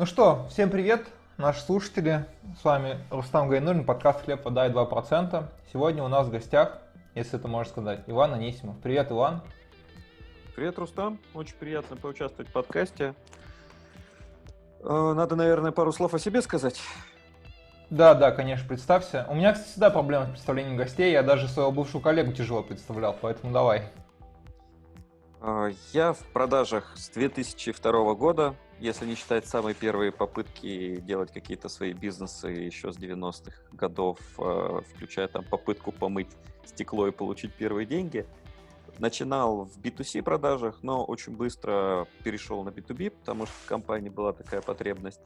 Ну что, всем привет, наши слушатели. С вами Рустам Гайнулин, подкаст «Хлеб, вода и 2%». Сегодня у нас в гостях, если это можно сказать, Иван Анисимов. Привет, Иван. Привет, Рустам. Очень приятно поучаствовать в подкасте. Э, надо, наверное, пару слов о себе сказать. Да, да, конечно, представься. У меня, кстати, всегда проблема с представлением гостей. Я даже своего бывшего коллегу тяжело представлял, поэтому давай. Э, я в продажах с 2002 года если не считать самые первые попытки делать какие-то свои бизнесы еще с 90-х годов, э, включая там попытку помыть стекло и получить первые деньги, начинал в B2C продажах, но очень быстро перешел на B2B, потому что в компании была такая потребность.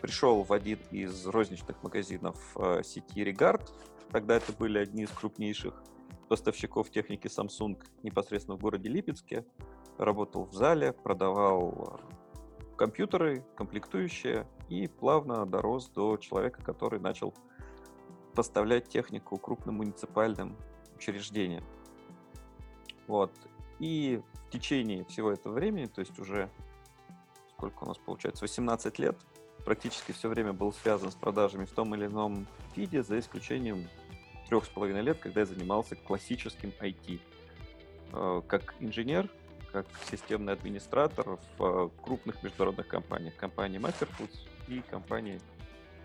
Пришел в один из розничных магазинов э, сети Regard, тогда это были одни из крупнейших поставщиков техники Samsung непосредственно в городе Липецке. Работал в зале, продавал компьютеры, комплектующие, и плавно дорос до человека, который начал поставлять технику крупным муниципальным учреждениям. Вот. И в течение всего этого времени, то есть уже сколько у нас получается, 18 лет, практически все время был связан с продажами в том или ином виде, за исключением трех с половиной лет, когда я занимался классическим IT. Э, как инженер, как системный администратор в э, крупных международных компаниях. Компании Masterfoods и компании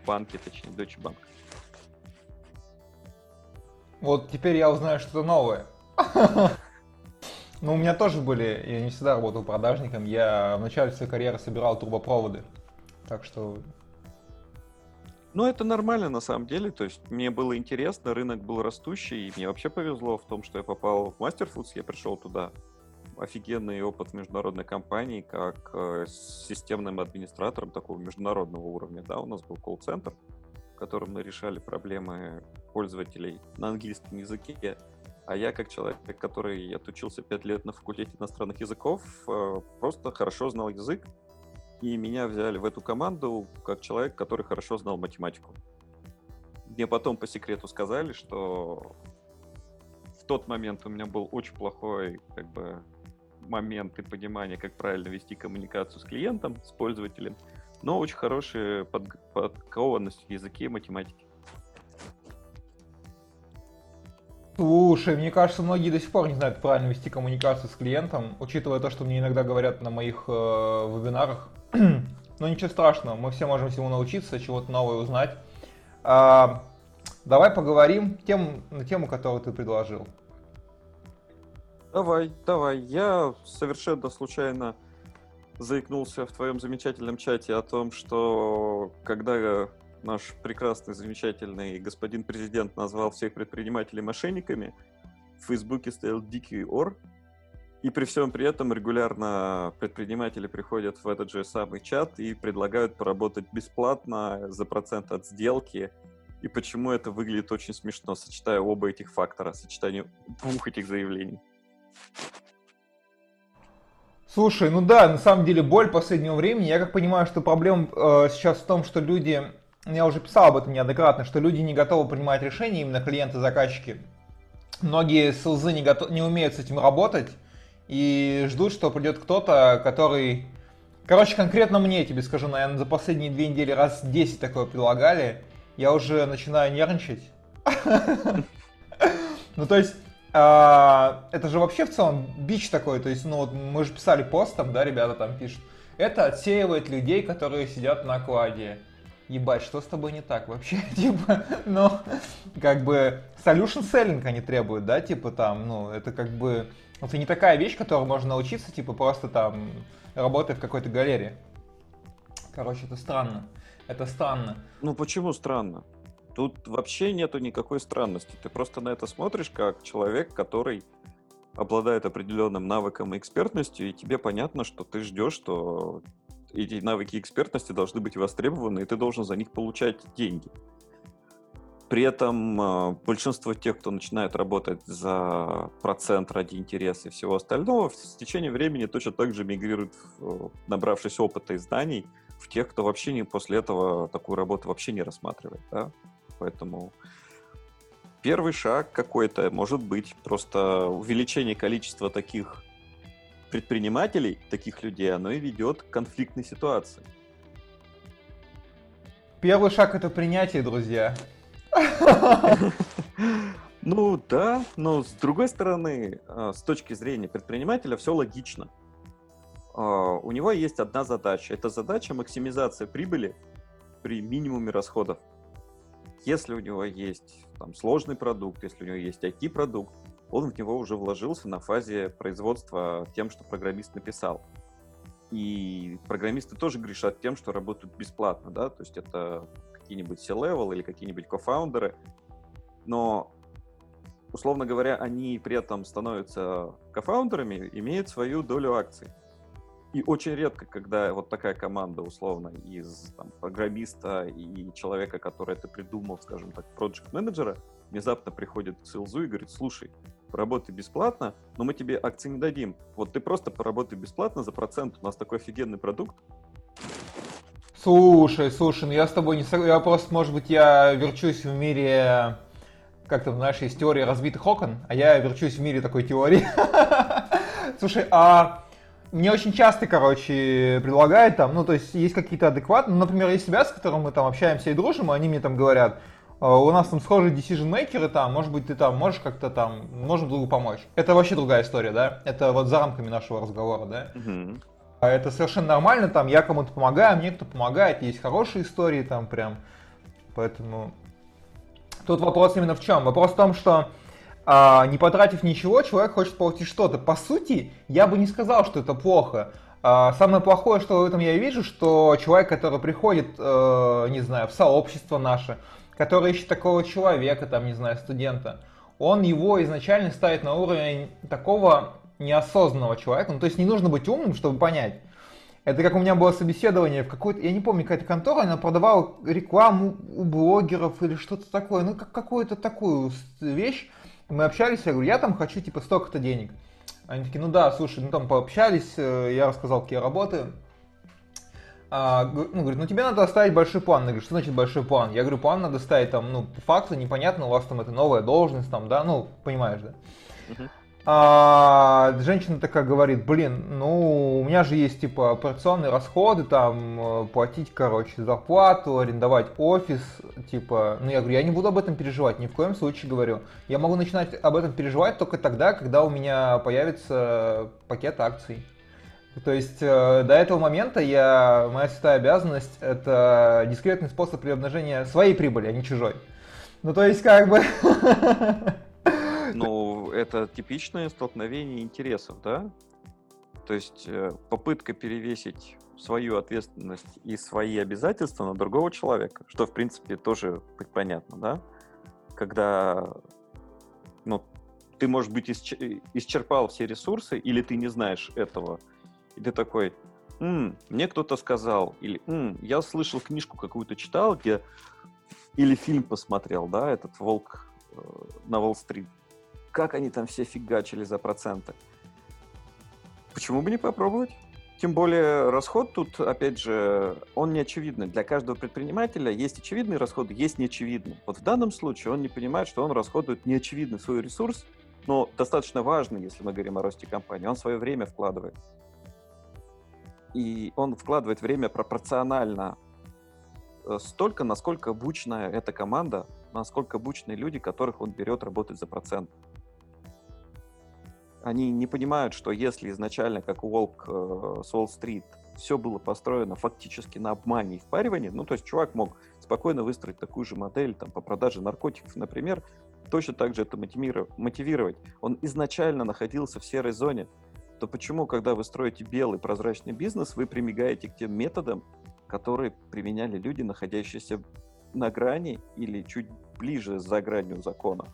банки, точнее, Deutsche Bank. Вот теперь я узнаю что-то новое. Ну, у меня тоже были, я не всегда работал продажником, я в начале своей карьеры собирал турбопроводы, так что... Ну, это нормально на самом деле, то есть мне было интересно, рынок был растущий, и мне вообще повезло в том, что я попал в Masterfoods, я пришел туда офигенный опыт международной компании, как э, системным администратором такого международного уровня. Да, у нас был колл-центр, в котором мы решали проблемы пользователей на английском языке. А я, как человек, который отучился пять лет на факультете иностранных языков, э, просто хорошо знал язык, и меня взяли в эту команду как человек, который хорошо знал математику. Мне потом по секрету сказали, что в тот момент у меня был очень плохой как бы моменты понимания, как правильно вести коммуникацию с клиентом, с пользователем, но очень хорошая под, подкованность в языке и математике. Слушай, мне кажется, многие до сих пор не знают правильно вести коммуникацию с клиентом, учитывая то, что мне иногда говорят на моих э, вебинарах. Но ничего страшного, мы все можем всему научиться, чего-то новое узнать. А, давай поговорим тем, на тему, которую ты предложил. Давай, давай. Я совершенно случайно заикнулся в твоем замечательном чате о том, что когда наш прекрасный, замечательный господин президент назвал всех предпринимателей мошенниками, в Фейсбуке стоял дикий ор, и при всем при этом регулярно предприниматели приходят в этот же самый чат и предлагают поработать бесплатно за процент от сделки. И почему это выглядит очень смешно, сочетая оба этих фактора, сочетание двух этих заявлений. Слушай, ну да, на самом деле боль последнего времени. Я как понимаю, что проблема э, сейчас в том, что люди, я уже писал об этом неоднократно, что люди не готовы принимать решения, именно клиенты-заказчики. Многие СЛЗ не, готов, не умеют с этим работать и ждут, что придет кто-то, который... Короче, конкретно мне, тебе скажу, наверное, за последние две недели раз 10 такое предлагали. Я уже начинаю нервничать. Ну, то есть, а, это же вообще в целом бич такой, то есть, ну вот мы же писали пост там, да, ребята там пишут. Это отсеивает людей, которые сидят на кладе. Ебать, что с тобой не так вообще? типа, ну, как бы, solution selling они требуют, да, типа там, ну, это как бы, это не такая вещь, которую можно научиться, типа, просто там, работая в какой-то галерее. Короче, это странно. Это странно. Ну, почему странно? Тут вообще нету никакой странности. Ты просто на это смотришь как человек, который обладает определенным навыком и экспертностью, и тебе понятно, что ты ждешь, что эти навыки экспертности должны быть востребованы, и ты должен за них получать деньги. При этом э, большинство тех, кто начинает работать за процент ради интереса и всего остального, в течение времени точно так же мигрируют, набравшись опыта и знаний, в тех, кто вообще не после этого такую работу вообще не рассматривает. Да? Поэтому первый шаг какой-то может быть просто увеличение количества таких предпринимателей, таких людей, оно и ведет к конфликтной ситуации. Первый шаг это принятие, друзья. Ну да, но с другой стороны, а, с точки зрения предпринимателя, все логично. А, у него есть одна задача. Это задача максимизация прибыли при минимуме расходов. Если у него есть там, сложный продукт, если у него есть IT-продукт, он в него уже вложился на фазе производства тем, что программист написал. И программисты тоже грешат тем, что работают бесплатно, да, то есть это какие-нибудь C-level или какие-нибудь кофаундеры, но, условно говоря, они при этом становятся кофаундерами, имеют свою долю акций. И очень редко, когда вот такая команда, условно, из там, программиста и человека, который это придумал, скажем так, проект менеджера внезапно приходит к Силзу и говорит, слушай, поработай бесплатно, но мы тебе акции не дадим. Вот ты просто поработай бесплатно за процент, у нас такой офигенный продукт. Слушай, слушай, ну я с тобой не согласен, я просто, может быть, я верчусь в мире, как то в нашей теории разбитых окон, а я верчусь в мире такой теории. Слушай, а мне очень часто, короче, предлагают там, ну, то есть есть какие-то адекватные, ну, например, есть ребята, с которыми мы там общаемся и дружим, и они мне там говорят, «А, у нас там схожие decision makers там, может быть, ты там можешь как-то там, можем другу помочь. Это вообще другая история, да? Это вот за рамками нашего разговора, да? Uh-huh. Это совершенно нормально, там, я кому-то помогаю, мне кто помогает, есть хорошие истории там прям, поэтому... Тут вопрос именно в чем? Вопрос в том, что а, не потратив ничего, человек хочет получить что-то. По сути, я бы не сказал, что это плохо. А, самое плохое, что в этом я вижу, что человек, который приходит, э, не знаю, в сообщество наше, который ищет такого человека, там, не знаю, студента, он его изначально ставит на уровень такого неосознанного человека. Ну, то есть не нужно быть умным, чтобы понять. Это как у меня было собеседование в какой-то, я не помню, какая-то контора, она продавала рекламу у блогеров или что-то такое, ну, как какую-то такую вещь, мы общались, я говорю, я там хочу типа столько-то денег. Они такие, ну да, слушай, ну там пообщались, э, я рассказал, какие я работаю. А, ну, говорит, ну тебе надо оставить большой план. Я говорю, что значит большой план? Я говорю, план надо ставить там, ну, по факту непонятно, у вас там это новая должность, там, да, ну, понимаешь, да? Uh-huh. А женщина такая говорит, блин, ну у меня же есть типа операционные расходы, там э, платить, короче, зарплату, арендовать офис, типа, ну я говорю, я не буду об этом переживать, ни в коем случае говорю. Я могу начинать об этом переживать только тогда, когда у меня появится пакет акций. То есть э, до этого момента я, моя святая обязанность это дискретный способ приобнажения своей прибыли, а не чужой. Ну то есть как бы... Это типичное столкновение интересов, да? То есть э, попытка перевесить свою ответственность и свои обязательства на другого человека, что, в принципе, тоже понятно, да? Когда, ну, ты, может быть, исчерпал все ресурсы, или ты не знаешь этого, и ты такой, М, мне кто-то сказал, или М, я слышал книжку какую-то читал, где или фильм посмотрел, да, этот «Волк э, на Уолл-стрит», как они там все фигачили за проценты. Почему бы не попробовать? Тем более расход тут, опять же, он не очевидный. Для каждого предпринимателя есть очевидные расходы, есть неочевидные. Вот в данном случае он не понимает, что он расходует неочевидный свой ресурс, но достаточно важный, если мы говорим о росте компании. Он свое время вкладывает. И он вкладывает время пропорционально э, столько, насколько обученная эта команда, насколько обученные люди, которых он берет работать за процент они не понимают, что если изначально, как Волк э, с Уолл-стрит, все было построено фактически на обмане и впаривании, ну, то есть чувак мог спокойно выстроить такую же модель там, по продаже наркотиков, например, точно так же это мотивировать. Он изначально находился в серой зоне, то почему, когда вы строите белый прозрачный бизнес, вы прибегаете к тем методам, которые применяли люди, находящиеся на грани или чуть ближе за гранью закона?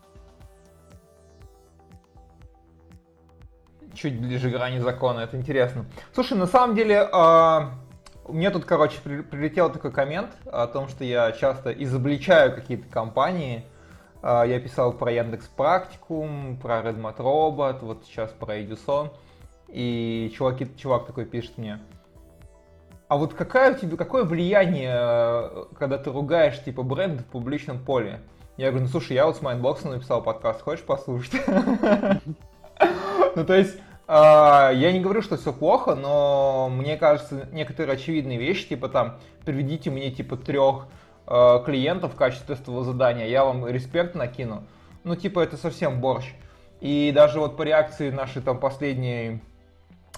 Чуть ближе к грани закона, это интересно. Слушай, на самом деле, э, мне тут, короче, при, прилетел такой коммент о том, что я часто изобличаю какие-то компании. Э, я писал про Яндекс Практикум, про Redmot Robot, вот сейчас про Edison. И чуваки, чувак такой пишет мне, а вот какая у тебя, какое влияние, когда ты ругаешь типа бренд в публичном поле? Я говорю, ну слушай, я вот с Майндбоксом написал подкаст, хочешь послушать? Ну, то есть, а, я не говорю, что все плохо, но мне кажется, некоторые очевидные вещи, типа там, приведите мне типа трех э, клиентов в качестве тестового задания, я вам респект накину. Ну, типа, это совсем борщ. И даже вот по реакции нашей там последней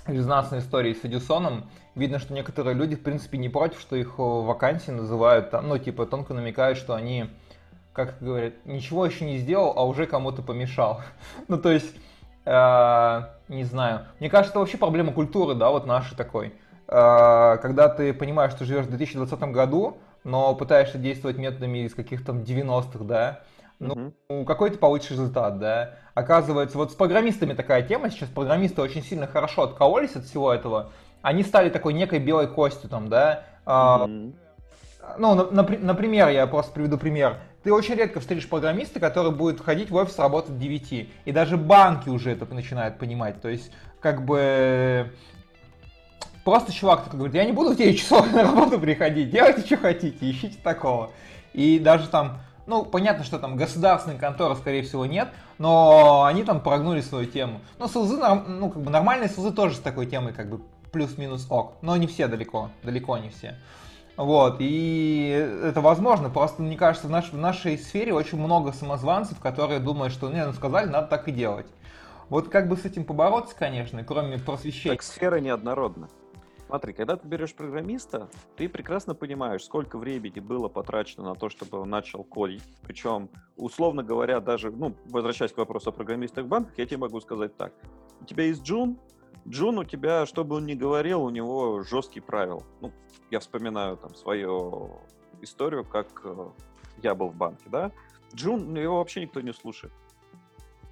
резонансной истории с Эдисоном, видно, что некоторые люди, в принципе, не против, что их вакансии называют, ну, типа, тонко намекают, что они, как говорят, ничего еще не сделал, а уже кому-то помешал. ну, то есть, э, не знаю. Мне кажется, это вообще проблема культуры, да, вот нашей такой. Э, когда ты понимаешь, что живешь в 2020 году, но пытаешься действовать методами из каких-то 90-х, да, ну, угу. какой ты получишь результат, да? Оказывается, вот с программистами такая тема, сейчас программисты очень сильно хорошо откололись от всего этого, они стали такой некой белой костью там, да? Mm-hmm. ну, например, я просто приведу пример. Ты очень редко встретишь программиста, который будет ходить в офис работать в 9. И даже банки уже это начинают понимать. То есть, как бы... Просто чувак такой говорит, я не буду в 9 часов на работу приходить, делайте, что хотите, ищите такого. И даже там, ну, понятно, что там государственной конторы, скорее всего, нет, но они там прогнули свою тему. Но СЛЗ, ну, как бы нормальные СЛЗ тоже с такой темой как бы плюс-минус ок. Но не все далеко, далеко не все. Вот, и это возможно, просто мне кажется, в, наш, в нашей сфере очень много самозванцев, которые думают, что мне ну, сказали, надо так и делать. Вот как бы с этим побороться, конечно, кроме просвещения. Так сфера неоднородна. Смотри, когда ты берешь программиста, ты прекрасно понимаешь, сколько времени было потрачено на то, чтобы он начал кодить. Причем, условно говоря, даже, ну, возвращаясь к вопросу о программистах в банках, я тебе могу сказать так. У тебя есть Джун, Джун у тебя, что бы он ни говорил, у него жесткий правил. Ну, я вспоминаю там свою историю, как э, я был в банке, да. Джун, ну, его вообще никто не слушает.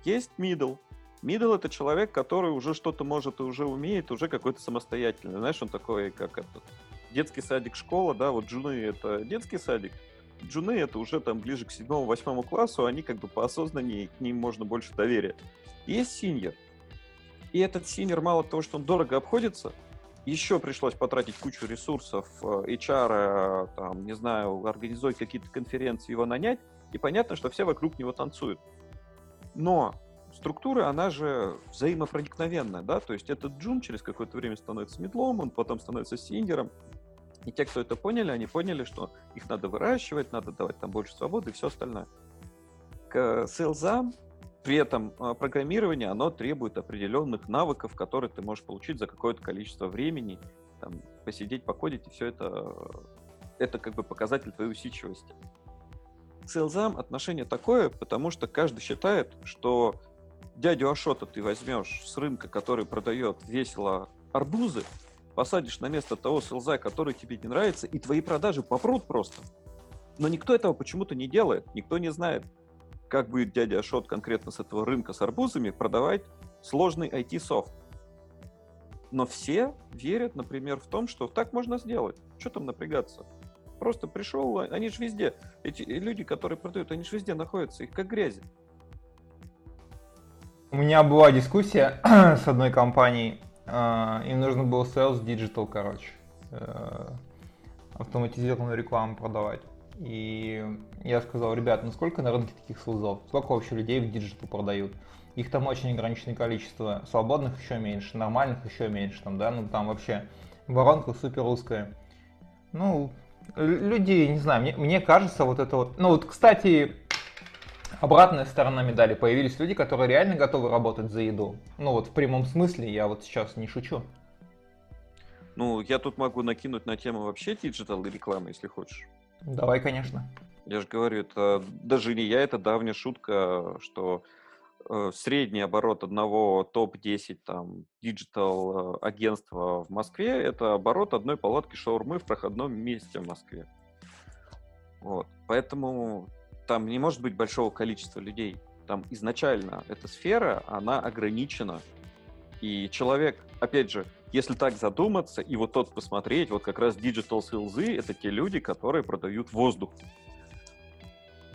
Есть middle. Middle это человек, который уже что-то может и уже умеет, уже какой-то самостоятельный. Знаешь, он такой, как этот детский садик, школа, да, вот джуны это детский садик, джуны это уже там ближе к седьмому-восьмому классу, они как бы поосознаннее, к ним можно больше доверия. Есть senior, и этот senior мало того, что он дорого обходится, еще пришлось потратить кучу ресурсов, HR, э, там, не знаю, организовать какие-то конференции, его нанять, и понятно, что все вокруг него танцуют. Но структура, она же взаимопроникновенная, да, то есть этот джун через какое-то время становится middle ом, он потом становится senior ом, и те, кто это поняли, они поняли, что их надо выращивать, надо давать там больше свободы и все остальное. К sales ам при этом а, программирование, оно требует определенных навыков, которые ты можешь получить за какое-то количество времени, там, посидеть, покодить, и все это, это как бы показатель твоей усидчивости. К селзам отношение такое, потому что каждый считает, что дядю Ашота ты возьмешь с рынка, который продает весело арбузы, посадишь на место того селза, который тебе не нравится, и твои продажи попрут просто. Но никто этого почему-то не делает, никто не знает, как будет дядя Ашот конкретно с этого рынка с арбузами продавать сложный IT-софт. Но все верят, например, в том, что так можно сделать. Что там напрягаться? Просто пришел, они же везде. Эти люди, которые продают, они же везде находятся, их как грязи. У меня была дискуссия с одной компанией. А, им нужно было sales digital, короче. Э, автоматизированную рекламу продавать. И я сказал, ребят, ну сколько на рынке таких sales ов? Сколько вообще людей в digital продают? Их там очень ограниченное количество. Свободных еще меньше, нормальных еще меньше. Там, да, ну там вообще воронка супер узкая. Ну, люди, не знаю, мне, мне кажется, вот это вот... Ну вот, кстати, обратная сторона медали. Появились люди, которые реально готовы работать за еду. Ну вот в прямом смысле, я вот сейчас не шучу. Ну, я тут могу накинуть на тему вообще digital и рекламы, если хочешь. Давай, конечно. Я же говорю, это даже не я, это давняя шутка, что э, средний оборот одного топ-10 там digital э, агентства в Москве это оборот одной палатки шаурмы в проходном месте в Москве. Вот. Поэтому там не может быть большого количества людей. Там изначально эта сфера, она ограничена. И человек, опять же, если так задуматься и вот тот посмотреть, вот как раз Digital Sales это те люди, которые продают воздух.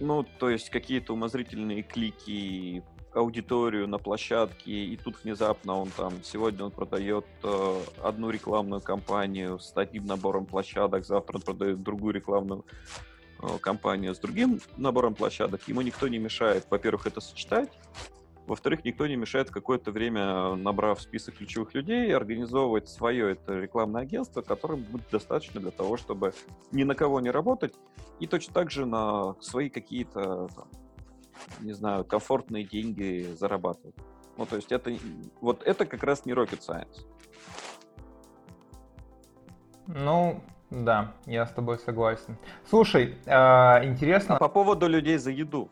Ну, то есть какие-то умозрительные клики, аудиторию на площадке, и тут внезапно он там, сегодня он продает э, одну рекламную кампанию с одним набором площадок, завтра он продает другую рекламную э, кампанию с другим набором площадок. Ему никто не мешает, во-первых, это сочетать, Во-вторых, никто не мешает какое-то время, набрав список ключевых людей, организовывать свое это рекламное агентство, которым будет достаточно для того, чтобы ни на кого не работать, и точно так же на свои какие-то, не знаю, комфортные деньги зарабатывать. Ну, то есть это вот это как раз не rocket science. Ну, да, я с тобой согласен. Слушай, э, интересно... А по поводу людей за еду.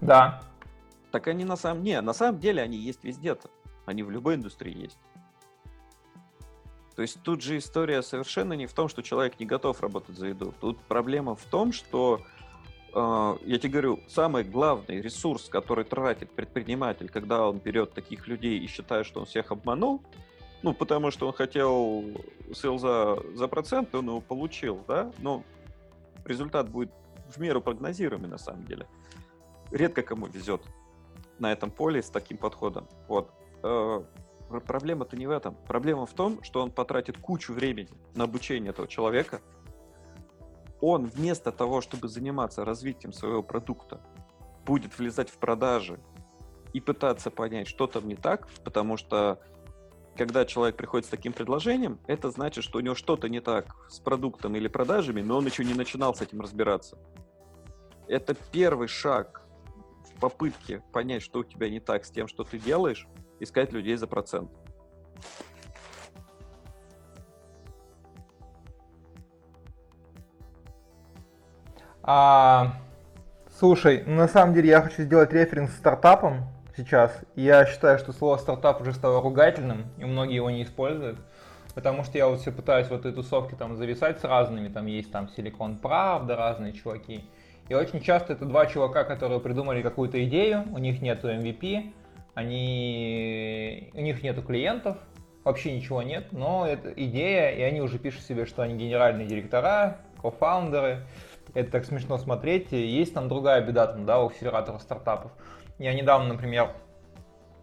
Да. Так они на самом... Не, на самом деле они есть везде-то. Они в любой индустрии есть. То есть тут же история совершенно не в том, что человек не готов работать за еду. Тут проблема в том, что, э, я тебе говорю, самый главный ресурс, который тратит предприниматель, когда он берет таких людей и считает, что он всех обманул, ну, потому что он хотел сел за, за процент, он его получил, да, но результат будет в меру прогнозируемый на самом деле. Редко кому везет на этом поле с таким подходом. Вот. Э, проблема-то не в этом. Проблема в том, что он потратит кучу времени на обучение этого человека. Он вместо того, чтобы заниматься развитием своего продукта, будет влезать в продажи и пытаться понять, что там не так, потому что когда человек приходит с таким предложением, это значит, что у него что-то не так с продуктом или продажами, но он еще не начинал с этим разбираться. Это первый шаг попытке понять, что у тебя не так с тем, что ты делаешь, искать людей за процент. А, слушай, на самом деле я хочу сделать референс стартапам, сейчас. Я считаю, что слово стартап уже стало ругательным, и многие его не используют. Потому что я вот все пытаюсь в этой тусовке там зависать с разными, там есть там Силикон Правда, разные чуваки. И очень часто это два чувака, которые придумали какую-то идею, у них нету MVP, они, у них нету клиентов, вообще ничего нет, но это идея, и они уже пишут себе, что они генеральные директора, кофаундеры. Это так смешно смотреть. Есть там другая беда там, да, у акселераторов стартапов. Я недавно, например,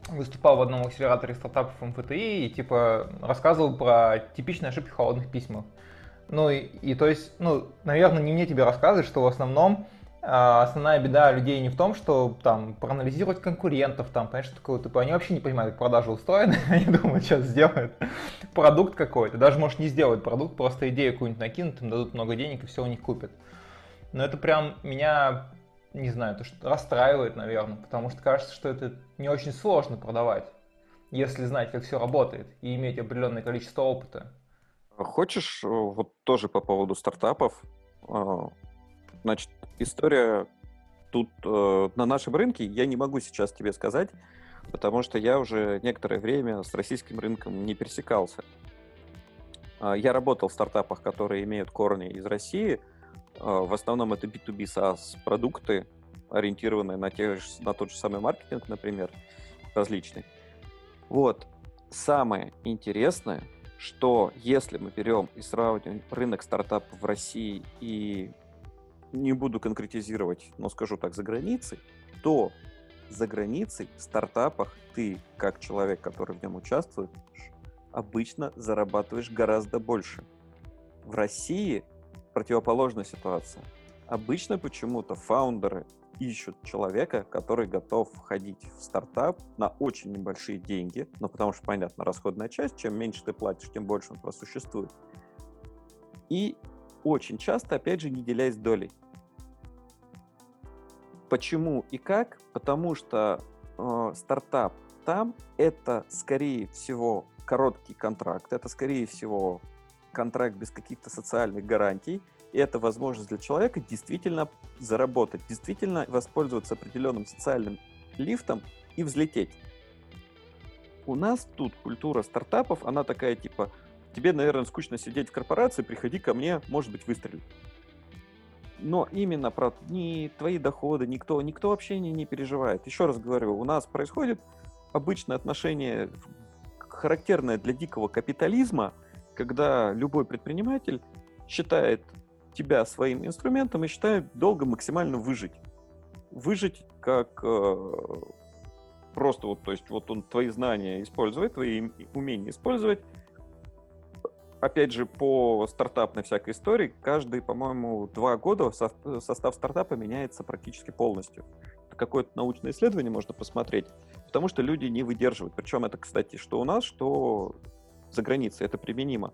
выступал в одном акселераторе стартапов МФТИ и типа рассказывал про типичные ошибки в холодных письмах. Ну и, и то есть, ну, наверное, не мне тебе рассказывать, что в основном основная беда людей не в том, что там проанализировать конкурентов, там, понимаешь, что такое, типа, они вообще не понимают, как продажи устроены, они думают, сейчас сделают продукт какой-то, даже, может, не сделают продукт, просто идею какую-нибудь накинут, им дадут много денег и все у них купят. Но это прям меня не знаю, то, что расстраивает, наверное, потому что кажется, что это не очень сложно продавать, если знать, как все работает и иметь определенное количество опыта. Хочешь э, вот тоже по поводу стартапов? А, значит, история тут э, на нашем рынке я не могу сейчас тебе сказать, потому что я уже некоторое время с российским рынком не пересекался. А, я работал в стартапах, которые имеют корни из России – а, в основном это B2B SaaS продукты, ориентированные на, те, на тот же самый маркетинг, например, различный. Вот. Самое интересное, что если мы берем и сравниваем рынок стартапов в России и не буду конкретизировать, но скажу так, за границей, то за границей в стартапах ты, как человек, который в нем участвует, обычно зарабатываешь гораздо больше. В России противоположная ситуация. Обычно почему-то фаундеры ищут человека, который готов входить в стартап на очень небольшие деньги, ну потому что, понятно, расходная часть, чем меньше ты платишь, тем больше он просуществует. И очень часто, опять же, не делясь долей. Почему и как? Потому что э, стартап там это, скорее всего, короткий контракт, это, скорее всего, контракт без каких-то социальных гарантий, и это возможность для человека действительно заработать, действительно воспользоваться определенным социальным лифтом и взлететь. У нас тут культура стартапов, она такая типа, тебе, наверное, скучно сидеть в корпорации, приходи ко мне, может быть, выстрелит. Но именно про ни твои доходы, никто, никто вообще не, не переживает. Еще раз говорю, у нас происходит обычное отношение, характерное для дикого капитализма, когда любой предприниматель считает тебя своим инструментом и считает долго максимально выжить. Выжить как э, просто вот, то есть вот он твои знания использует, твои умения использовать. Опять же, по стартапной всякой истории, каждые, по-моему, два года состав стартапа меняется практически полностью. Какое-то научное исследование можно посмотреть. Потому что люди не выдерживают. Причем это, кстати, что у нас, что за границей. Это применимо.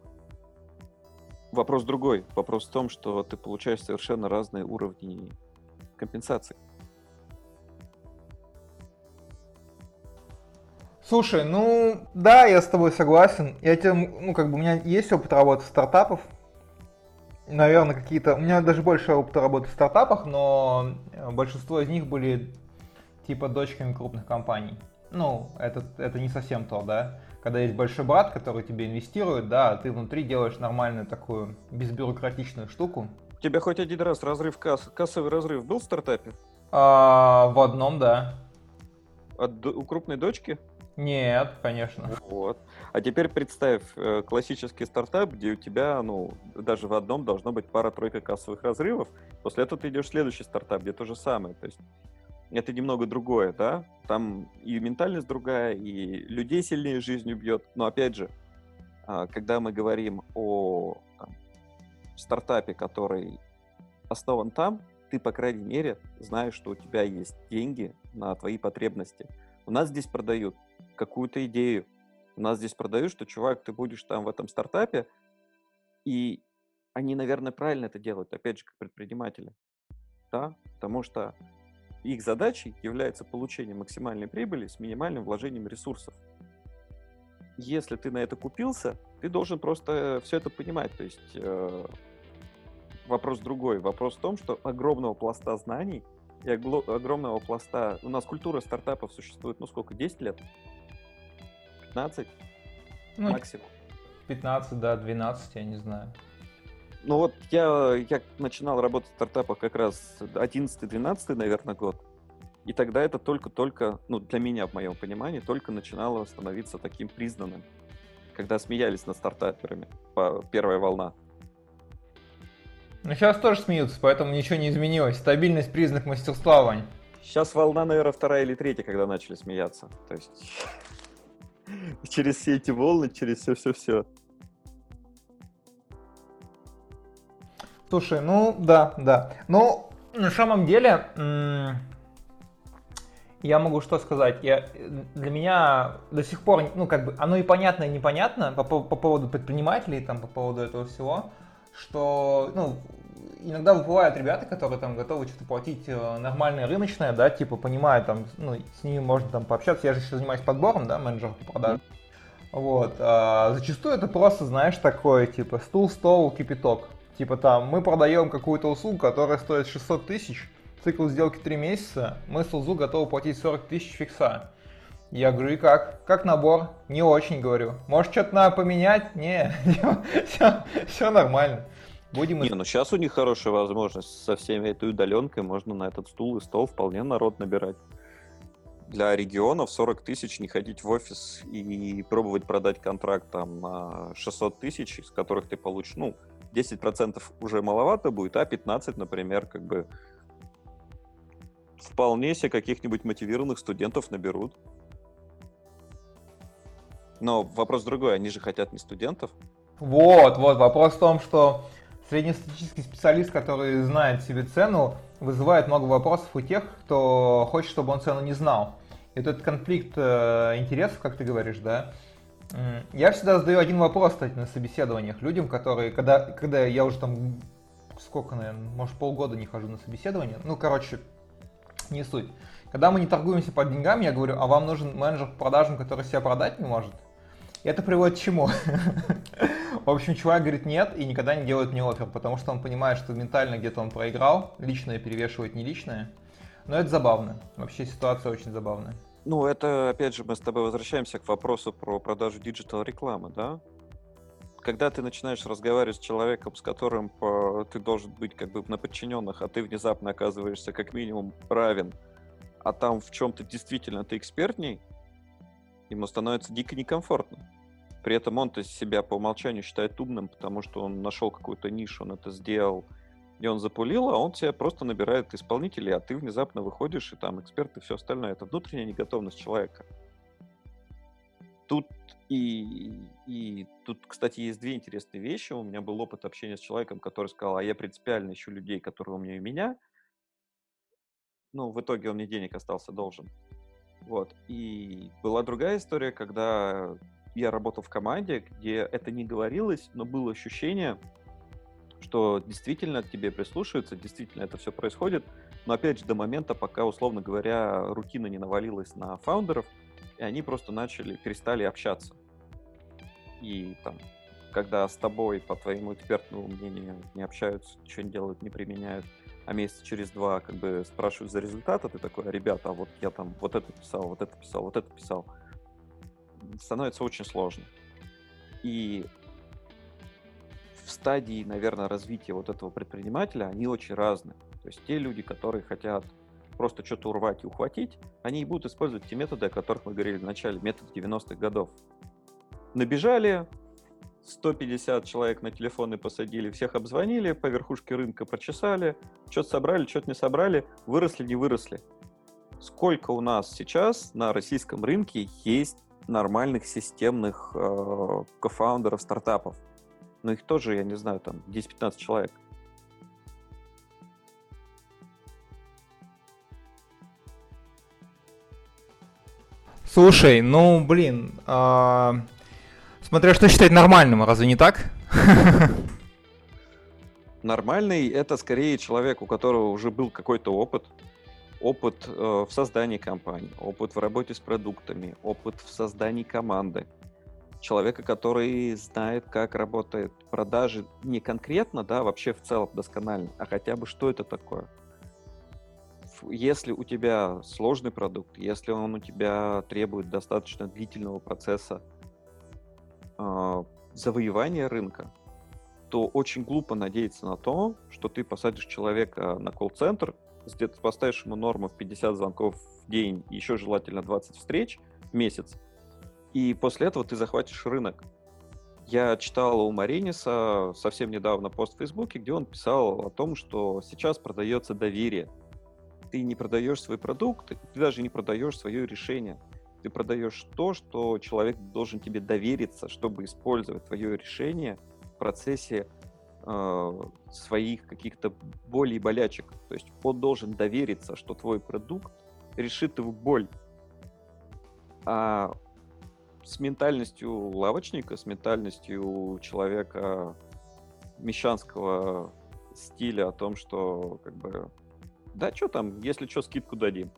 Вопрос другой. Вопрос в том, что ты получаешь совершенно разные уровни компенсации. Слушай, ну да, я с тобой согласен. Я тем, ну как бы у меня есть опыт работы стартапов. Наверное, какие-то. У меня даже больше опыта работы в стартапах, но большинство из них были типа дочками крупных компаний. Ну, это, это не совсем то, да. Когда есть большой брат, который тебе инвестирует, да, а ты внутри делаешь нормальную такую безбюрократичную штуку. У тебя хоть один раз разрыв касс, кассовый разрыв был в стартапе? А, в одном, да. От, у крупной дочки? Нет, конечно. Вот. А теперь представь э, классический стартап, где у тебя, ну, даже в одном должно быть пара-тройка кассовых разрывов. После этого ты идешь в следующий стартап, где то же самое. То есть это немного другое, да? Там и ментальность другая, и людей сильнее жизнью бьет. Но опять же, а, когда мы говорим о там, стартапе, который основан там, ты, по крайней мере, знаешь, что у тебя есть деньги на твои потребности. У нас здесь продают какую-то идею. У нас здесь продают, что, чувак, ты будешь там в этом стартапе, и они, наверное, правильно это делают, опять же, как предприниматели. Да? Потому что их задачей является получение максимальной прибыли с минимальным вложением ресурсов. Если ты на это купился, ты должен просто все это понимать. То есть э, вопрос другой. Вопрос в том, что огромного пласта знаний и огромного пласта... У нас культура стартапов существует, ну сколько, 10 лет? 15? Ну, максимум. 15, да, 12, я не знаю. Ну вот я, я начинал работать в стартапах как раз 11-12, наверное, год. И тогда это только-только, ну, для меня, в моем понимании, только начинало становиться таким признанным. Когда смеялись над стартаперами, по первая волна. Ну, сейчас тоже смеются, поэтому ничего не изменилось. Стабильность признак мастерства, Вань. Сейчас волна, наверное, вторая или третья, когда начали смеяться. То есть через все эти волны, через все-все-все. Слушай, ну да, да. Ну, на самом деле, я могу что сказать. Я, для меня до сих пор, ну, как бы, оно и понятно, и непонятно по, по поводу предпринимателей, там, по поводу этого всего, что, ну, иногда бывают ребята, которые там готовы что-то платить э, нормальное рыночное, да, типа понимают там, ну, с ними можно там пообщаться. Я же еще занимаюсь подбором, да, менеджер по продажам. Вот. А зачастую это просто, знаешь, такое, типа, стул, стол, кипяток. Типа там, мы продаем какую-то услугу, которая стоит 600 тысяч, цикл сделки 3 месяца, мы с УЗУ готовы платить 40 тысяч фикса. Я говорю, и как? Как набор? Не очень, говорю. Может, что-то надо поменять? Не, все, все нормально. Будем... Не, ну сейчас у них хорошая возможность. Со всеми этой удаленкой можно на этот стул и стол вполне народ набирать. Для регионов 40 тысяч не ходить в офис и пробовать продать контракт там на 600 тысяч, из которых ты получишь, ну, 10% уже маловато будет, а 15, например, как бы вполне себе каких-нибудь мотивированных студентов наберут. Но вопрос другой, они же хотят не студентов. Вот, вот, вопрос в том, что среднестатистический специалист, который знает себе цену, вызывает много вопросов у тех, кто хочет, чтобы он цену не знал. И вот этот конфликт э, интересов, как ты говоришь, да, я всегда задаю один вопрос, кстати, на собеседованиях людям, которые, когда, когда я уже там, сколько, наверное, может полгода не хожу на собеседование, ну, короче, не суть. Когда мы не торгуемся под деньгами, я говорю, а вам нужен менеджер по продажам, который себя продать не может? И это приводит к чему? В общем, чувак говорит нет и никогда не делает мне офер, потому что он понимает, что ментально где-то он проиграл, личное перевешивает не личное. Но это забавно. Вообще ситуация очень забавная. Ну, это, опять же, мы с тобой возвращаемся к вопросу про продажу digital-рекламы, да? Когда ты начинаешь разговаривать с человеком, с которым по, ты должен быть как бы на подчиненных, а ты внезапно оказываешься как минимум равен, а там в чем-то действительно ты экспертней, ему становится дико некомфортно. При этом он-то себя по умолчанию считает умным, потому что он нашел какую-то нишу, он это сделал, и он запулил, а он тебе просто набирает исполнителей, а ты внезапно выходишь, и там эксперты и все остальное. Это внутренняя неготовность человека. Тут и, и тут, кстати, есть две интересные вещи. У меня был опыт общения с человеком, который сказал, а я принципиально ищу людей, которые умнее меня. Ну, в итоге он мне денег остался должен. Вот. И была другая история, когда я работал в команде, где это не говорилось, но было ощущение, что действительно к тебе прислушиваются, действительно это все происходит, но опять же до момента, пока, условно говоря, рутина не навалилась на фаундеров, и они просто начали, перестали общаться. И там, когда с тобой, по твоему экспертному мнению, не общаются, ничего не делают, не применяют, а месяца через два как бы спрашивают за результат, а ты такой, «А, ребята, а вот я там вот это писал, вот это писал, вот это писал, становится очень сложно. И в стадии, наверное, развития вот этого предпринимателя они очень разные. То есть те люди, которые хотят просто что-то урвать и ухватить, они и будут использовать те методы, о которых мы говорили в начале, метод 90-х годов. Набежали, 150 человек на телефоны посадили, всех обзвонили, по верхушке рынка прочесали, что-то собрали, что-то не собрали, выросли, не выросли. Сколько у нас сейчас на российском рынке есть нормальных системных э, кофаундеров стартапов? Но их тоже, я не знаю, там 10-15 человек. Слушай, ну, блин, э, смотря что считать нормальным, разве не так? Нормальный — это скорее человек, у которого уже был какой-то опыт, опыт э, в создании компании, опыт в работе с продуктами, опыт в создании команды, человека, который знает, как работает продажи не конкретно, да, вообще в целом досконально, а хотя бы что это такое. Если у тебя сложный продукт, если он у тебя требует достаточно длительного процесса э, завоевания рынка, то очень глупо надеяться на то, что ты посадишь человека на колл-центр, где-то поставишь ему норму в 50 звонков в день, еще желательно 20 встреч в месяц, и после этого ты захватишь рынок. Я читал у Мариниса совсем недавно пост в Фейсбуке, где он писал о том, что сейчас продается доверие. Ты не продаешь свой продукт, ты даже не продаешь свое решение. Ты продаешь то, что человек должен тебе довериться, чтобы использовать твое решение в процессе э, своих каких-то болей и болячек. То есть он должен довериться, что твой продукт решит его боль. А с ментальностью лавочника, с ментальностью человека мещанского стиля о том, что как бы да, что там, если что, скидку дадим.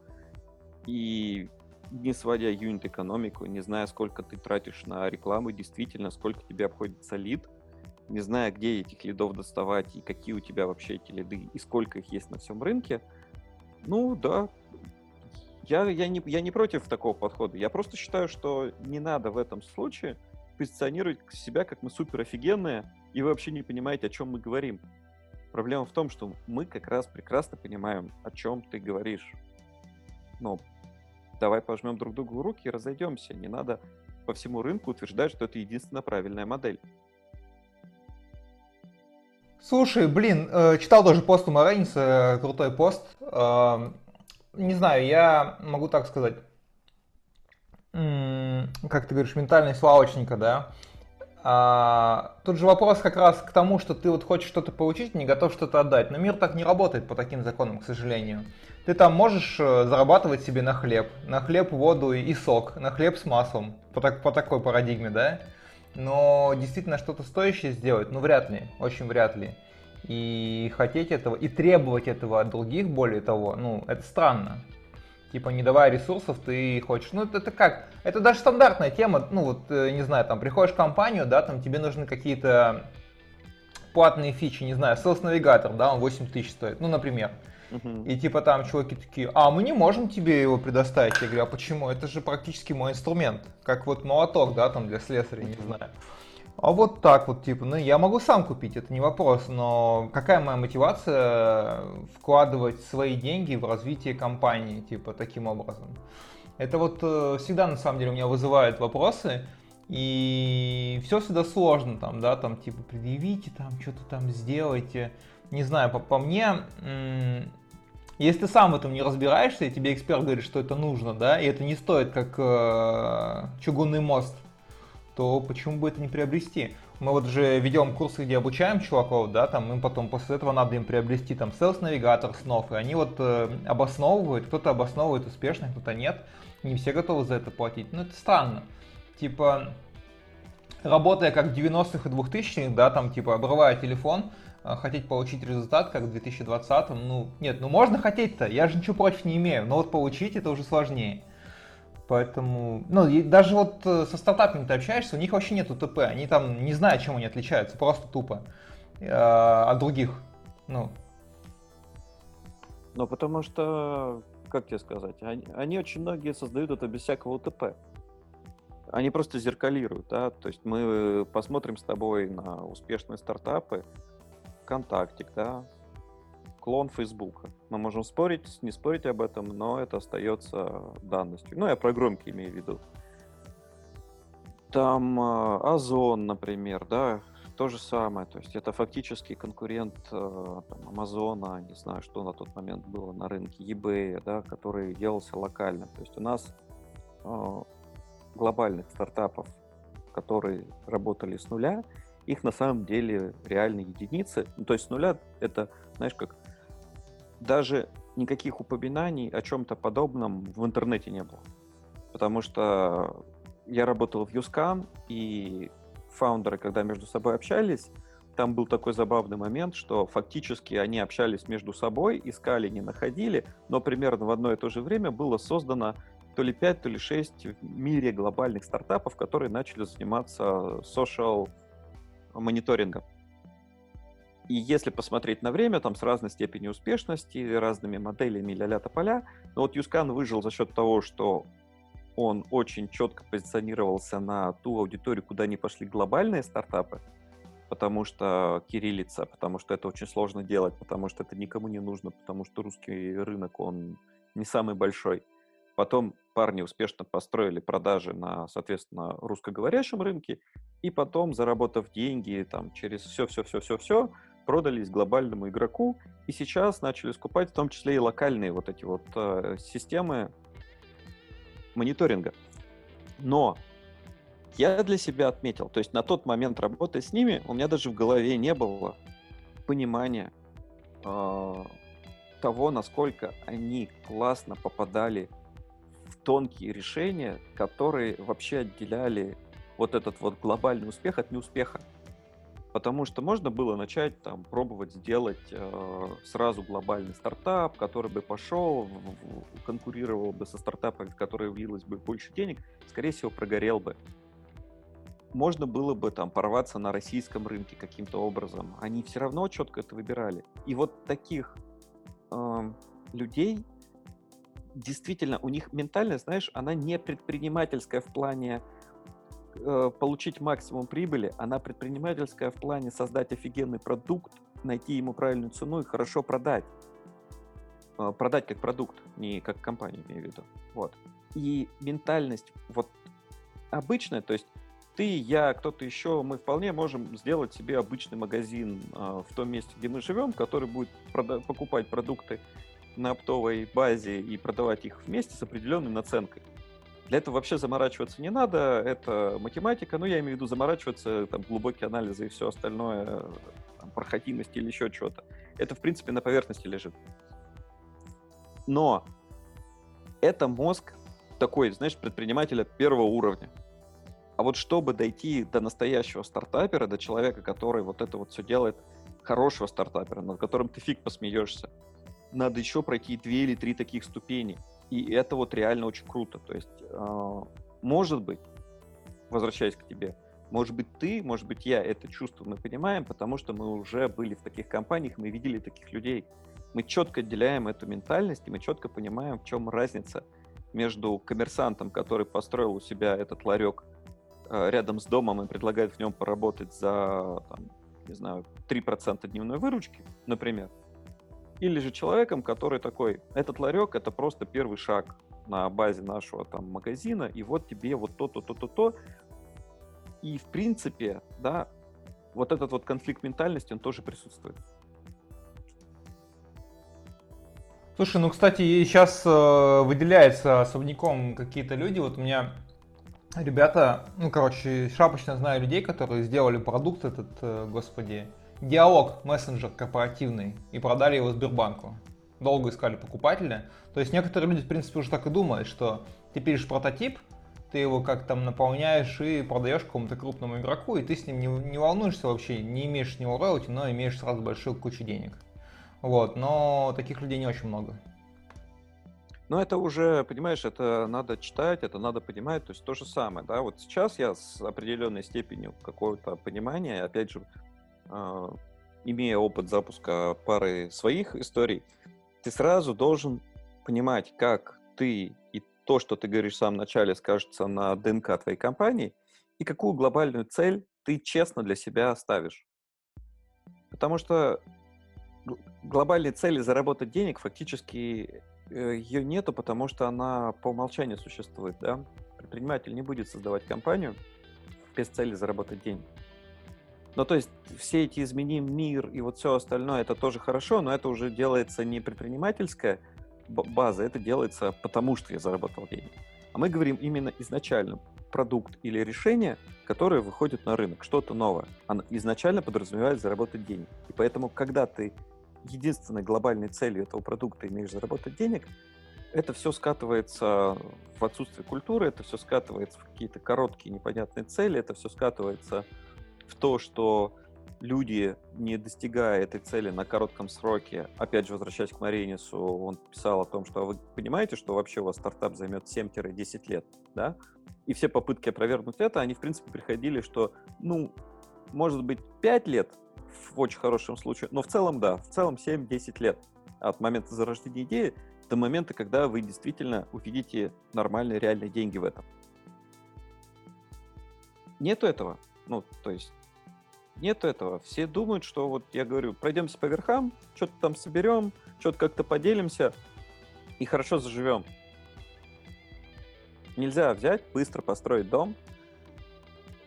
И не сводя юнит-экономику, не зная, сколько ты тратишь на рекламу, действительно, сколько тебе обходится лид, не зная, где этих лидов доставать и какие у тебя вообще эти лиды и сколько их есть на всем рынке, ну да, я, я, не, я не против такого подхода. Я просто считаю, что не надо в этом случае позиционировать себя как мы супер офигенные, и вы вообще не понимаете, о чем мы говорим. Проблема в том, что мы как раз прекрасно понимаем, о чем ты говоришь. Но давай пожмем друг другу руки и разойдемся. Не надо по всему рынку утверждать, что это единственная правильная модель. Слушай, блин, э, читал тоже пост у Марениса, крутой пост. Э, не знаю, я могу так сказать, как ты говоришь, ментальность лавочника, да. А, тут же вопрос как раз к тому, что ты вот хочешь что-то получить, не готов что-то отдать. Но мир так не работает по таким законам, к сожалению. Ты там можешь э, зарабатывать себе на хлеб, на хлеб, воду и сок, на хлеб с маслом, по, так, по такой парадигме, да? Но действительно что-то стоящее сделать, ну вряд ли, очень вряд ли и хотеть этого, и требовать этого от других, более того, ну, это странно. Типа, не давая ресурсов, ты хочешь. Ну, это, это как? Это даже стандартная тема. Ну, вот, э, не знаю, там, приходишь в компанию, да, там тебе нужны какие-то платные фичи, не знаю, Sales Navigator, да, он 8 тысяч стоит, ну, например. Uh-huh. И типа там чуваки такие, а мы не можем тебе его предоставить. Я говорю, а почему? Это же практически мой инструмент. Как вот молоток, да, там для слесаря, не знаю. А вот так вот, типа, ну я могу сам купить, это не вопрос, но какая моя мотивация вкладывать свои деньги в развитие компании, типа, таким образом? Это вот э, всегда, на самом деле, у меня вызывает вопросы, и все всегда сложно, там, да, там, типа, предъявите, там, что-то там сделайте. Не знаю, по, по мне, если ты сам в этом не разбираешься, и тебе эксперт говорит, что это нужно, да, и это не стоит как э, чугунный мост, то почему бы это не приобрести? Мы вот же ведем курсы, где обучаем чуваков, да, там им потом после этого надо им приобрести там селс-навигатор снов, и они вот э, обосновывают, кто-то обосновывает успешно, кто-то нет, не все готовы за это платить. Ну это странно. Типа, работая как в 90-х и 2000-х, да, там типа обрывая телефон, хотеть получить результат, как в 2020, ну, нет, ну можно хотеть-то, я же ничего против не имею, но вот получить это уже сложнее. Поэтому, ну, и даже вот э, со стартапами ты общаешься, у них вообще нет УТП, они там не знают, чем они отличаются, просто тупо э, от других, ну. Ну, потому что, как тебе сказать, они, они очень многие создают это без всякого УТП. Они просто зеркалируют, да, то есть мы посмотрим с тобой на успешные стартапы, ВКонтактик, да, клон Фейсбука. Мы можем спорить, не спорить об этом, но это остается данностью. Ну, я про громкие имею в виду. Там э, Озон, например, да, то же самое. То есть это фактически конкурент э, там, Амазона, не знаю, что на тот момент было на рынке, eBay, да, который делался локально. То есть у нас э, глобальных стартапов, которые работали с нуля, их на самом деле реально единицы. Ну, то есть нуля это, знаешь, как даже никаких упоминаний о чем-то подобном в интернете не было. Потому что я работал в Юскан, и фаундеры, когда между собой общались, там был такой забавный момент, что фактически они общались между собой, искали, не находили, но примерно в одно и то же время было создано то ли 5, то ли 6 в мире глобальных стартапов, которые начали заниматься social мониторингом. И если посмотреть на время, там с разной степенью успешности, разными моделями ля-ля поля, но вот Юскан выжил за счет того, что он очень четко позиционировался на ту аудиторию, куда не пошли глобальные стартапы, потому что кириллица, потому что это очень сложно делать, потому что это никому не нужно, потому что русский рынок, он не самый большой. Потом парни успешно построили продажи на, соответственно, русскоговорящем рынке, и потом, заработав деньги там, через все-все-все-все-все, продались глобальному игроку, и сейчас начали скупать в том числе и локальные вот эти вот э, системы мониторинга. Но я для себя отметил, то есть на тот момент работы с ними у меня даже в голове не было понимания э, того, насколько они классно попадали в тонкие решения, которые вообще отделяли вот этот вот глобальный успех от неуспеха. Потому что можно было начать там пробовать сделать э, сразу глобальный стартап, который бы пошел, конкурировал бы со стартапами, в которые влилось бы больше денег, скорее всего, прогорел бы. Можно было бы там порваться на российском рынке каким-то образом. Они все равно четко это выбирали. И вот таких э, людей действительно у них ментальность, знаешь, она не предпринимательская в плане э, получить максимум прибыли, она предпринимательская в плане создать офигенный продукт, найти ему правильную цену и хорошо продать. Э, продать как продукт, не как компанию, имею в виду. Вот. И ментальность вот обычная, то есть ты, я, кто-то еще, мы вполне можем сделать себе обычный магазин э, в том месте, где мы живем, который будет прода- покупать продукты на оптовой базе и продавать их вместе с определенной наценкой. Для этого вообще заморачиваться не надо, это математика, ну, я имею в виду заморачиваться, там, глубокие анализы и все остальное, там, проходимость или еще что-то. Это, в принципе, на поверхности лежит. Но это мозг такой, знаешь, предпринимателя первого уровня. А вот чтобы дойти до настоящего стартапера, до человека, который вот это вот все делает, хорошего стартапера, над которым ты фиг посмеешься, надо еще пройти две или три таких ступени – и это вот реально очень круто. То есть, э, может быть, возвращаясь к тебе, может быть, ты, может быть, я это чувство мы понимаем, потому что мы уже были в таких компаниях, мы видели таких людей. Мы четко отделяем эту ментальность, и мы четко понимаем, в чем разница между коммерсантом, который построил у себя этот ларек э, рядом с домом и предлагает в нем поработать за, там, не знаю, 3% дневной выручки, например, или же человеком, который такой, этот ларек это просто первый шаг на базе нашего там магазина, и вот тебе вот то-то, то-то, то. И в принципе, да, вот этот вот конфликт ментальности, он тоже присутствует. Слушай, ну, кстати, сейчас э, выделяется особняком какие-то люди. Вот у меня Ребята, ну, короче, шапочно знаю людей, которые сделали продукт этот, э, господи, диалог, мессенджер корпоративный, и продали его Сбербанку. Долго искали покупателя. То есть некоторые люди, в принципе, уже так и думают, что ты пишешь прототип, ты его как там наполняешь и продаешь какому-то крупному игроку, и ты с ним не, не волнуешься вообще, не имеешь с него роялти, но имеешь сразу большую кучу денег. Вот, но таких людей не очень много. Но это уже, понимаешь, это надо читать, это надо понимать, то есть то же самое, да, вот сейчас я с определенной степенью какого-то понимания, опять же, имея опыт запуска пары своих историй, ты сразу должен понимать, как ты и то, что ты говоришь в самом начале, скажется на ДНК твоей компании, и какую глобальную цель ты честно для себя ставишь. Потому что глобальной цели заработать денег фактически э, ее нету, потому что она по умолчанию существует. Да? Предприниматель не будет создавать компанию без цели заработать деньги. Ну, то есть все эти изменим мир и вот все остальное, это тоже хорошо, но это уже делается не предпринимательская база, это делается потому, что я заработал деньги. А мы говорим именно изначально продукт или решение, которое выходит на рынок, что-то новое. Оно изначально подразумевает заработать деньги. И поэтому, когда ты единственной глобальной целью этого продукта имеешь заработать денег, это все скатывается в отсутствие культуры, это все скатывается в какие-то короткие непонятные цели, это все скатывается в то, что люди, не достигая этой цели на коротком сроке, опять же, возвращаясь к Маринису, он писал о том, что вы понимаете, что вообще у вас стартап займет 7-10 лет, да? И все попытки опровергнуть это, они, в принципе, приходили, что, ну, может быть, 5 лет в очень хорошем случае, но в целом, да, в целом 7-10 лет от момента зарождения идеи до момента, когда вы действительно увидите нормальные, реальные деньги в этом. Нету этого. Ну, то есть нет этого. Все думают, что вот я говорю, пройдемся по верхам, что-то там соберем, что-то как-то поделимся и хорошо заживем. Нельзя взять, быстро построить дом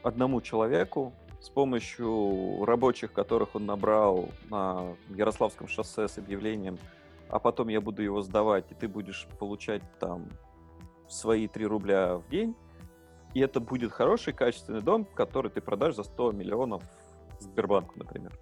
одному человеку с помощью рабочих, которых он набрал на Ярославском шоссе с объявлением, а потом я буду его сдавать, и ты будешь получать там свои 3 рубля в день, и это будет хороший, качественный дом, который ты продашь за 100 миллионов Сбербанку, например.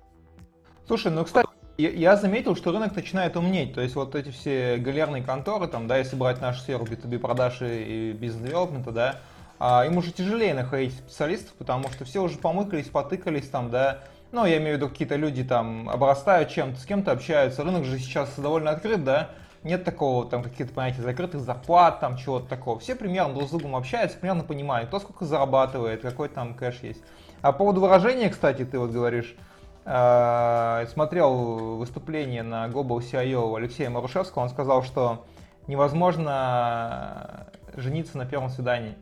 Слушай, ну, кстати, я, заметил, что рынок начинает умнеть. То есть вот эти все галерные конторы, там, да, если брать нашу сферу B2B продажи и бизнес-девелопмента, да, а, им уже тяжелее находить специалистов, потому что все уже помыкались, потыкались там, да, ну, я имею в виду, какие-то люди там обрастают чем-то, с кем-то общаются. Рынок же сейчас довольно открыт, да, нет такого, там, какие-то понятия закрытых зарплат, там, чего-то такого. Все примерно друг с другом общаются, примерно понимают, кто сколько зарабатывает, какой там кэш есть. А по поводу выражения, кстати, ты вот говоришь, э, смотрел выступление на Global CIO Алексея Марушевского, он сказал, что невозможно жениться на первом свидании.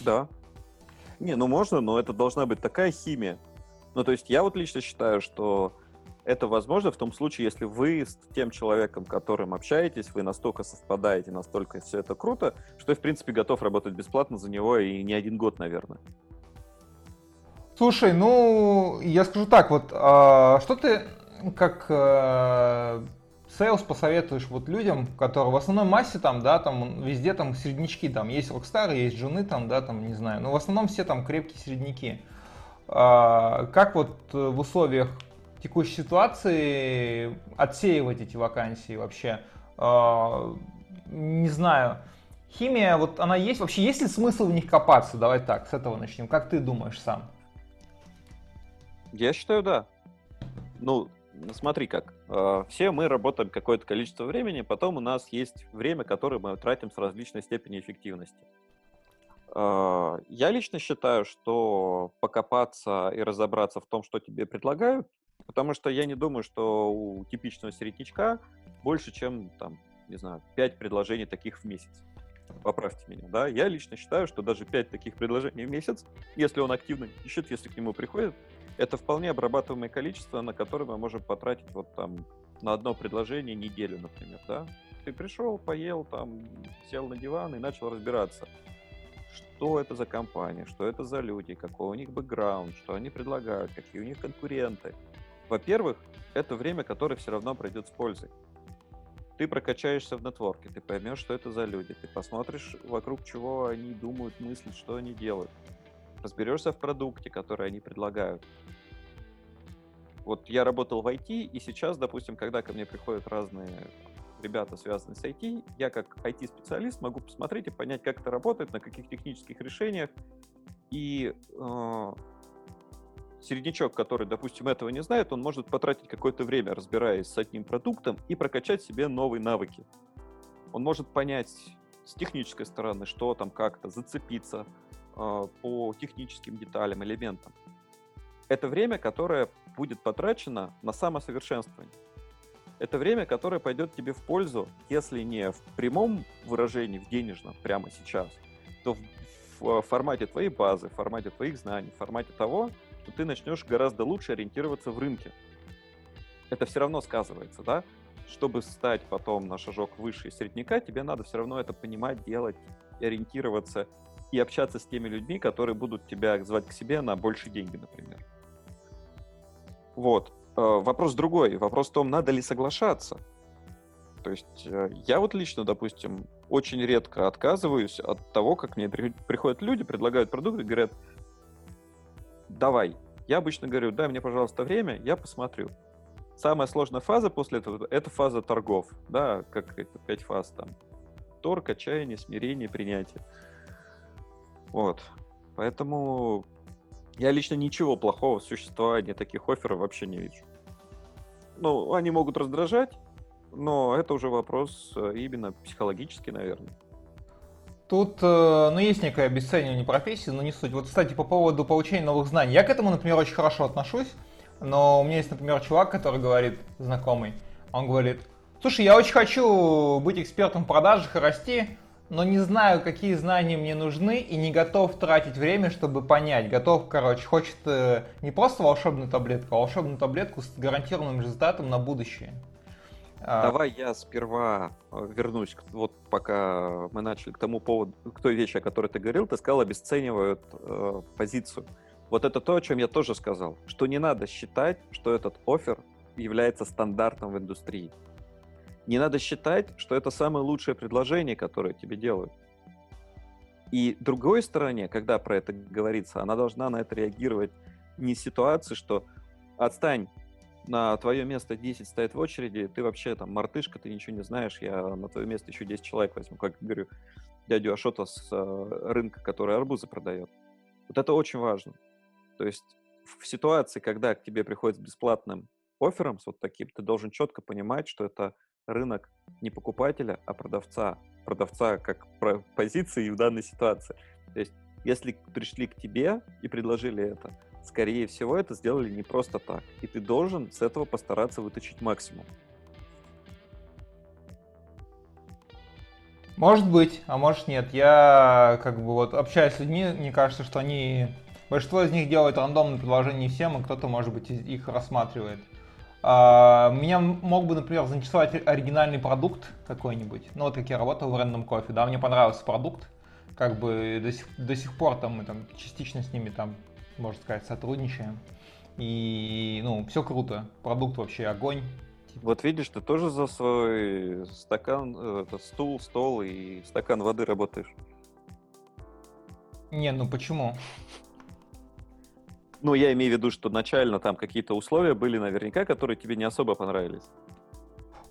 Да. Не, ну можно, но это должна быть такая химия. Ну, то есть я вот лично считаю, что это возможно в том случае, если вы с тем человеком, которым общаетесь, вы настолько совпадаете, настолько все это круто, что в принципе, готов работать бесплатно за него и не один год, наверное. Слушай, ну, я скажу так, вот, а, что ты как а, sales посоветуешь вот людям, которые в основной массе там, да, там везде там середнячки, там есть rockstar ы, есть джуны там, да, там, не знаю, но в основном все там крепкие середняки. А, как вот в условиях текущей ситуации отсеивать эти вакансии вообще? Э, не знаю. Химия, вот она есть. Вообще, есть ли смысл в них копаться? Давай так, с этого начнем. Как ты думаешь сам? Я считаю, да. Ну, смотри как. Э, все мы работаем какое-то количество времени, потом у нас есть время, которое мы тратим с различной степенью эффективности. Э, я лично считаю, что покопаться и разобраться в том, что тебе предлагают, Потому что я не думаю, что у типичного середнячка больше, чем, там, не знаю, 5 предложений таких в месяц. Поправьте меня, да? Я лично считаю, что даже 5 таких предложений в месяц, если он активно ищет, если к нему приходит, это вполне обрабатываемое количество, на которое мы можем потратить вот там на одно предложение неделю, например, да? Ты пришел, поел, там, сел на диван и начал разбираться, что это за компания, что это за люди, какой у них бэкграунд, что они предлагают, какие у них конкуренты, во-первых, это время, которое все равно пройдет с пользой. ты прокачаешься в нетворке, ты поймешь, что это за люди, ты посмотришь, вокруг чего они думают, мыслят, что они делают. Разберешься в продукте, который они предлагают. Вот я работал в IT, и сейчас, допустим, когда ко мне приходят разные ребята, связанные с IT, я как IT-специалист могу посмотреть и понять, как это работает, на каких технических решениях. И э, середнячок, который, допустим, этого не знает, он может потратить какое-то время, разбираясь с одним продуктом, и прокачать себе новые навыки. Он может понять с технической стороны, что там как-то, зацепиться э, по техническим деталям, элементам. Это время, которое будет потрачено на самосовершенствование. Это время, которое пойдет тебе в пользу, если не в прямом выражении, в денежном, прямо сейчас, то в, в формате твоей базы, в формате твоих знаний, в формате того, что ты начнешь гораздо лучше ориентироваться в рынке. Это все равно сказывается, да? Чтобы стать потом на шажок выше средняка, тебе надо все равно это понимать, делать, и ориентироваться и общаться с теми людьми, которые будут тебя звать к себе на большие деньги, например. Вот. Э, вопрос другой. Вопрос в том, надо ли соглашаться. То есть э, я вот лично, допустим, очень редко отказываюсь от того, как мне приходят люди, предлагают продукты, говорят, давай. Я обычно говорю, дай мне, пожалуйста, время, я посмотрю. Самая сложная фаза после этого — это фаза торгов, да, как это, пять фаз там. Торг, отчаяние, смирение, принятие. Вот. Поэтому я лично ничего плохого в существовании таких офферов вообще не вижу. Ну, они могут раздражать, но это уже вопрос э, именно психологический, наверное. Тут, э, ну, есть некое обесценивание профессии, но не суть. Вот, кстати, по поводу получения новых знаний. Я к этому, например, очень хорошо отношусь, но у меня есть, например, чувак, который говорит, знакомый, он говорит, слушай, я очень хочу быть экспертом в продажах и расти, но не знаю, какие знания мне нужны, и не готов тратить время, чтобы понять. Готов, короче, хочет э, не просто волшебную таблетку, а волшебную таблетку с гарантированным результатом на будущее. А. Давай я сперва э, вернусь, вот пока мы начали к тому поводу, к той вещи, о которой ты говорил, ты сказал, обесценивают э, позицию. Вот это то, о чем я тоже сказал, что не надо считать, что этот офер является стандартом в индустрии. Не надо считать, что это самое лучшее предложение, которое тебе делают. И другой стороне, когда про это говорится, она должна на это реагировать не ситуации, что отстань, на твое место 10 стоит в очереди, ты вообще там мартышка, ты ничего не знаешь, я на твое место еще 10 человек возьму, как говорю, дядю Ашота с э, рынка, который арбузы продает. Вот это очень важно. То есть в ситуации, когда к тебе приходит с бесплатным оффером, с вот таким, ты должен четко понимать, что это рынок не покупателя, а продавца. Продавца как позиции в данной ситуации. То есть если пришли к тебе и предложили это, скорее всего, это сделали не просто так. И ты должен с этого постараться вытащить максимум. Может быть, а может нет. Я как бы вот общаюсь с людьми, мне кажется, что они... Большинство из них делают рандомные предложения всем, и кто-то, может быть, их рассматривает. А, меня мог бы, например, заинтересовать оригинальный продукт какой-нибудь. Ну, вот как я работал в Random Coffee, да, мне понравился продукт. Как бы до сих, до сих пор там мы там частично с ними там можно сказать, сотрудничаем. И, ну, все круто. Продукт вообще огонь. Вот видишь, ты тоже за свой стакан, э, это стул, стол и стакан воды работаешь. Не, ну почему? Ну, я имею в виду, что начально там какие-то условия были наверняка, которые тебе не особо понравились.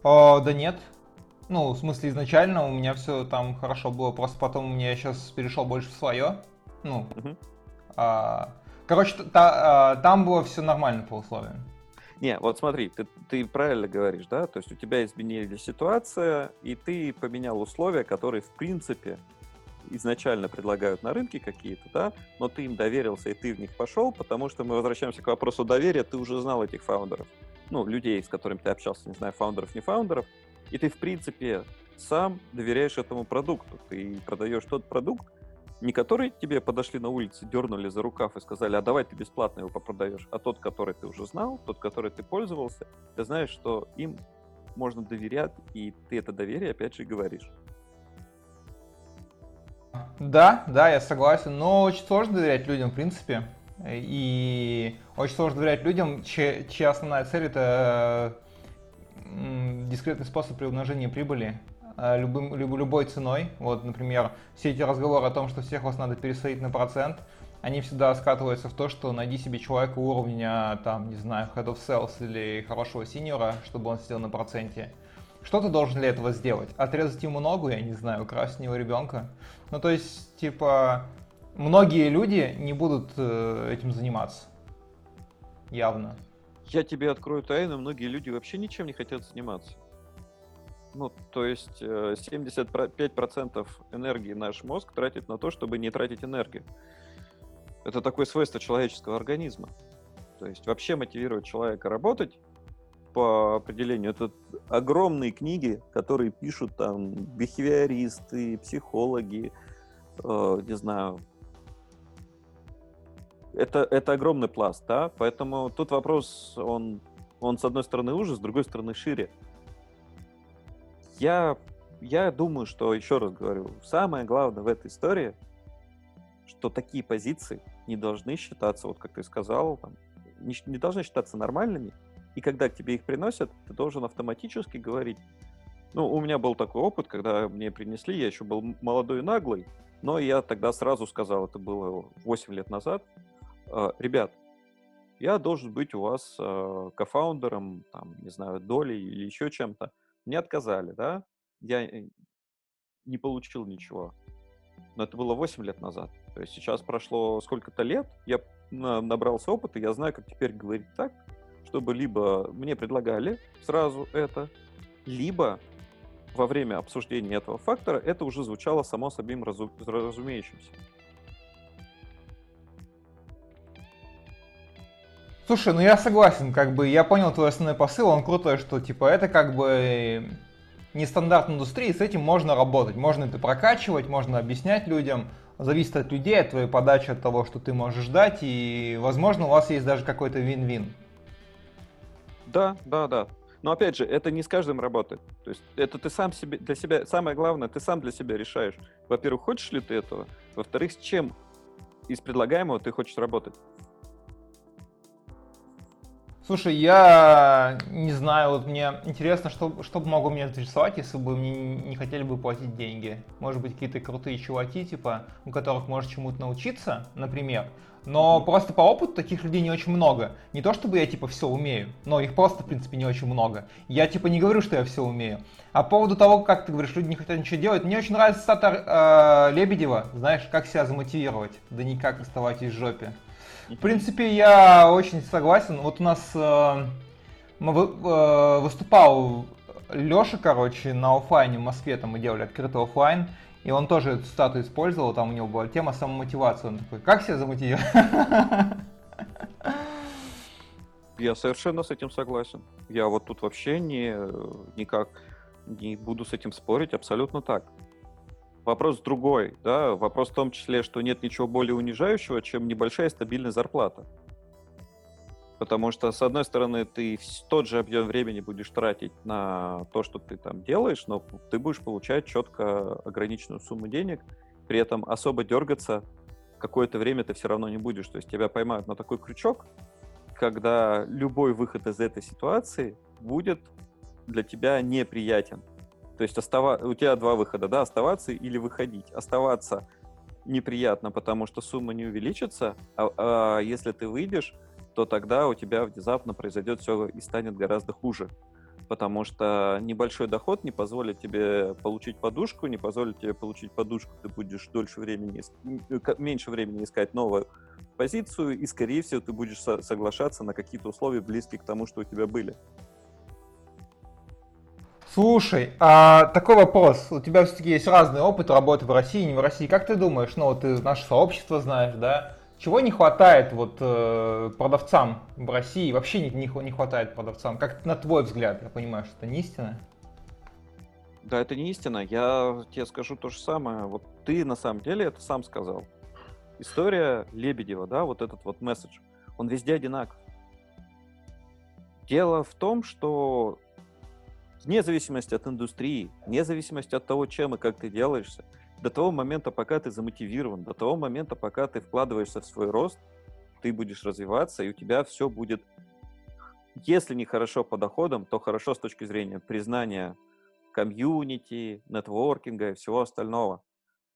О, да нет. Ну, в смысле, изначально у меня все там хорошо было, просто потом у меня сейчас перешел больше в свое. Ну, угу. а, Короче, та, а, там было все нормально по условиям. Не, вот смотри, ты, ты правильно говоришь, да? То есть у тебя изменилась ситуация, и ты поменял условия, которые, в принципе, изначально предлагают на рынке какие-то, да, но ты им доверился, и ты в них пошел, потому что мы возвращаемся к вопросу доверия, ты уже знал этих фаундеров, ну, людей, с которыми ты общался, не знаю, фаундеров, не фаундеров, и ты, в принципе, сам доверяешь этому продукту, ты продаешь тот продукт, не которые тебе подошли на улице, дернули за рукав и сказали, а давай ты бесплатно его попродаешь, а тот, который ты уже знал, тот, который ты пользовался, ты знаешь, что им можно доверять, и ты это доверие опять же говоришь. Да, да, я согласен, но очень сложно доверять людям, в принципе. И очень сложно доверять людям, чья, чья основная цель это дискретный способ при умножении прибыли любым, люб, любой ценой. Вот, например, все эти разговоры о том, что всех вас надо пересадить на процент, они всегда скатываются в то, что найди себе человека уровня, там, не знаю, head of sales или хорошего синьора, чтобы он сидел на проценте. Что ты должен для этого сделать? Отрезать ему ногу, я не знаю, украсть у него ребенка? Ну, то есть, типа, многие люди не будут э, этим заниматься. Явно. Я тебе открою тайну, многие люди вообще ничем не хотят заниматься. Ну, то есть 75% э, энергии наш мозг тратит на то, чтобы не тратить энергию. Это такое свойство человеческого организма. То есть вообще мотивировать человека работать по определению. Это огромные книги, которые пишут там бихевиористы, психологи, э, не знаю. Это, это огромный пласт, да, поэтому тут вопрос, он, он с одной стороны ужас, с другой стороны шире. Я, я думаю, что, еще раз говорю, самое главное в этой истории, что такие позиции не должны считаться, вот как ты сказал, там, не, не должны считаться нормальными, и когда к тебе их приносят, ты должен автоматически говорить. Ну, у меня был такой опыт, когда мне принесли, я еще был молодой и наглый, но я тогда сразу сказал, это было 8 лет назад, «А, ребят, я должен быть у вас э, кофаундером, там, не знаю, долей или еще чем-то. Мне отказали, да? Я э, не получил ничего. Но это было 8 лет назад. То есть сейчас прошло сколько-то лет, я набрался опыта, я знаю, как теперь говорить так, чтобы либо мне предлагали сразу это, либо во время обсуждения этого фактора это уже звучало само собой разу, разумеющимся. Слушай, ну я согласен, как бы я понял твой основной посыл, он крутой, что типа это как бы нестандартная индустрия, с этим можно работать, можно это прокачивать, можно объяснять людям, зависит от людей, от твоей подачи, от того, что ты можешь дать, и возможно у вас есть даже какой-то вин-вин. Да, да, да. Но опять же, это не с каждым работает. То есть это ты сам себе для себя, самое главное, ты сам для себя решаешь. Во-первых, хочешь ли ты этого? Во-вторых, с чем из предлагаемого ты хочешь работать? Слушай, я не знаю, вот мне интересно, что, что бы могло меня интересовать, если бы мне не хотели бы платить деньги. Может быть, какие-то крутые чуваки, типа, у которых можешь чему-то научиться, например. Но просто по опыту таких людей не очень много. Не то чтобы я типа все умею, но их просто, в принципе, не очень много. Я типа не говорю, что я все умею. А по поводу того, как ты говоришь, люди не хотят ничего делать, мне очень нравится статор э, Лебедева, знаешь, как себя замотивировать, да никак оставайтесь в жопе. В принципе, я очень согласен. Вот у нас э, э, выступал Леша, короче, на офлайне в Москве, там мы делали открытый офлайн, и он тоже эту статую использовал, там у него была тема самомотивации. Он такой, как себя замотивировать? Я совершенно с этим согласен. Я вот тут вообще не, никак не буду с этим спорить, абсолютно так. Вопрос другой, да, вопрос в том числе, что нет ничего более унижающего, чем небольшая стабильная зарплата. Потому что, с одной стороны, ты тот же объем времени будешь тратить на то, что ты там делаешь, но ты будешь получать четко ограниченную сумму денег, при этом особо дергаться какое-то время ты все равно не будешь. То есть тебя поймают на такой крючок, когда любой выход из этой ситуации будет для тебя неприятен. То есть остава... у тебя два выхода, да, оставаться или выходить. Оставаться неприятно, потому что сумма не увеличится, а, а если ты выйдешь, то тогда у тебя внезапно произойдет все и станет гораздо хуже. Потому что небольшой доход не позволит тебе получить подушку, не позволит тебе получить подушку, ты будешь дольше времени, меньше времени искать новую позицию, и, скорее всего, ты будешь соглашаться на какие-то условия, близкие к тому, что у тебя были. Слушай, а такой вопрос. У тебя все-таки есть разный опыт работы в России, не в России. Как ты думаешь, ну, ты наше сообщество знаешь, да? Чего не хватает вот э, продавцам в России? Вообще не, не, не хватает продавцам. Как на твой взгляд? Я понимаю, что это не истина. Да, это не истина. Я тебе скажу то же самое. Вот ты на самом деле это сам сказал. История Лебедева, да, вот этот вот месседж, он везде одинаков. Дело в том, что вне зависимости от индустрии, вне зависимости от того, чем и как ты делаешься, до того момента, пока ты замотивирован, до того момента, пока ты вкладываешься в свой рост, ты будешь развиваться, и у тебя все будет если не хорошо по доходам, то хорошо с точки зрения признания комьюнити, нетворкинга и всего остального.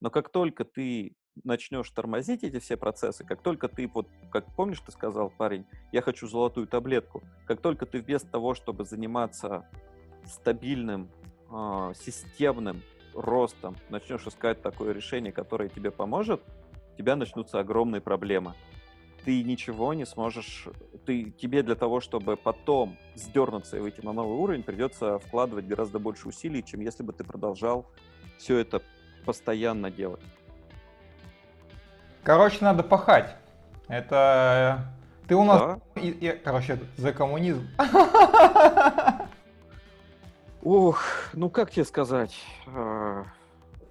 Но как только ты начнешь тормозить эти все процессы, как только ты, вот, как помнишь, ты сказал, парень, я хочу золотую таблетку, как только ты вместо того, чтобы заниматься стабильным, э, системным ростом, начнешь искать такое решение, которое тебе поможет, у тебя начнутся огромные проблемы. Ты ничего не сможешь, ты, тебе для того, чтобы потом сдернуться и выйти на новый уровень, придется вкладывать гораздо больше усилий, чем если бы ты продолжал все это постоянно делать. Короче, надо пахать. Это э, ты у нас, да? и, и, короче, за коммунизм. Ох, ну как тебе сказать? А,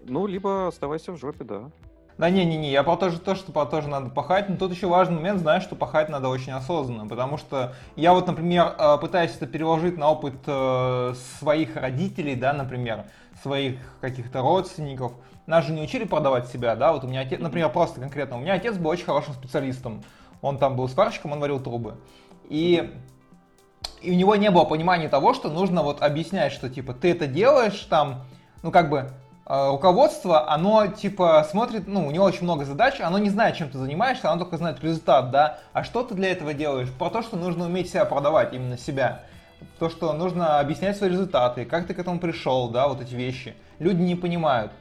ну, либо оставайся в жопе, да. Да не-не-не, я про то, же, то, что про тоже надо пахать, но тут еще важный момент, знаешь, что пахать надо очень осознанно, потому что я вот, например, э, пытаюсь это переложить на опыт э, своих родителей, да, например, своих каких-то родственников, нас же не учили продавать себя, да, вот у меня отец, например, просто конкретно, у меня отец был очень хорошим специалистом, он там был сварщиком, он варил трубы, и, и у него не было понимания того, что нужно вот объяснять, что типа ты это делаешь там, ну как бы э, руководство, оно типа смотрит, ну у него очень много задач, оно не знает, чем ты занимаешься, оно только знает результат, да, а что ты для этого делаешь? Про то, что нужно уметь себя продавать, именно себя то, что нужно объяснять свои результаты, как ты к этому пришел, да, вот эти вещи. Люди не понимают.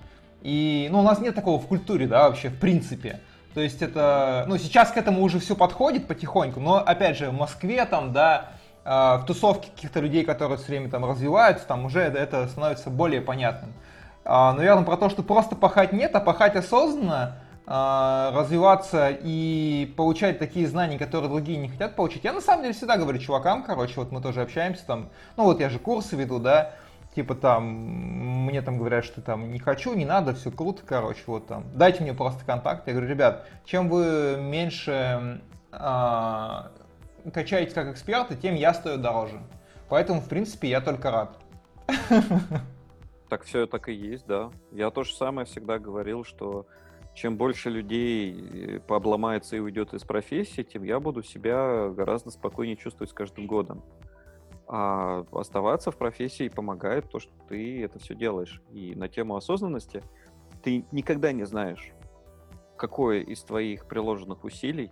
И, ну, у нас нет такого в культуре, да, вообще, в принципе. То есть это, ну, сейчас к этому уже все подходит потихоньку, но, опять же, в Москве там, да, в тусовке каких-то людей, которые все время там развиваются, там уже это становится более понятным. А, наверное, про то, что просто пахать нет, а пахать осознанно, а, развиваться и получать такие знания, которые другие не хотят получить. Я на самом деле всегда говорю чувакам, короче, вот мы тоже общаемся там, ну вот я же курсы веду, да, типа там, мне там говорят, что там не хочу, не надо, все круто, короче, вот там, дайте мне просто контакт. Я говорю, ребят, чем вы меньше а, качаете как эксперты, тем я стою дороже. Поэтому, в принципе, я только рад. Так все так и есть, да. Я то же самое всегда говорил, что чем больше людей э, пообломается и уйдет из профессии, тем я буду себя гораздо спокойнее чувствовать с каждым годом. А оставаться в профессии помогает то, что ты это все делаешь. И на тему осознанности ты никогда не знаешь, какое из твоих приложенных усилий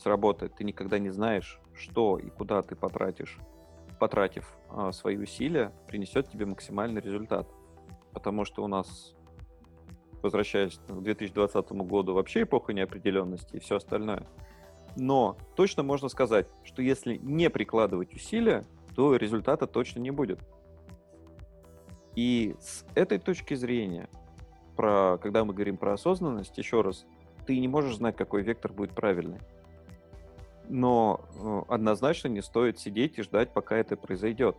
сработает. Ты никогда не знаешь, что и куда ты потратишь, потратив а, свои усилия, принесет тебе максимальный результат. Потому что у нас, возвращаясь к 2020 году, вообще эпоха неопределенности и все остальное. Но точно можно сказать, что если не прикладывать усилия, то результата точно не будет. И с этой точки зрения, про, когда мы говорим про осознанность, еще раз, ты не можешь знать, какой вектор будет правильный. Но э, однозначно не стоит сидеть и ждать, пока это произойдет.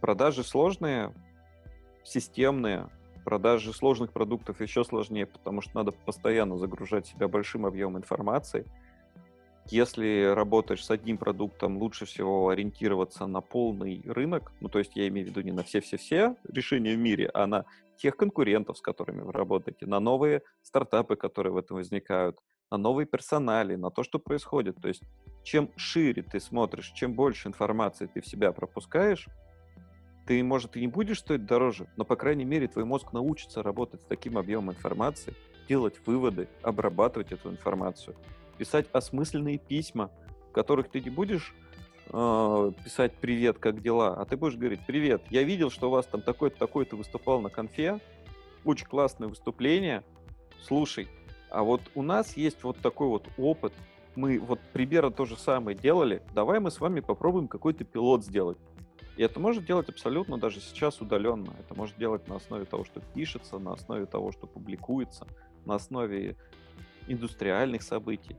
Продажи сложные, системные, продажи сложных продуктов еще сложнее, потому что надо постоянно загружать себя большим объемом информации – если работаешь с одним продуктом, лучше всего ориентироваться на полный рынок. Ну, то есть я имею в виду не на все-все-все решения в мире, а на тех конкурентов, с которыми вы работаете, на новые стартапы, которые в этом возникают, на новые персонали, на то, что происходит. То есть чем шире ты смотришь, чем больше информации ты в себя пропускаешь, ты, может, и не будешь стоить дороже, но, по крайней мере, твой мозг научится работать с таким объемом информации, делать выводы, обрабатывать эту информацию писать осмысленные письма, в которых ты не будешь э, писать «Привет, как дела?», а ты будешь говорить «Привет, я видел, что у вас там такой-то, такой-то выступал на конфе, очень классное выступление, слушай, а вот у нас есть вот такой вот опыт, мы вот примерно то же самое делали, давай мы с вами попробуем какой-то пилот сделать. И это может делать абсолютно даже сейчас удаленно. Это может делать на основе того, что пишется, на основе того, что публикуется, на основе индустриальных событий.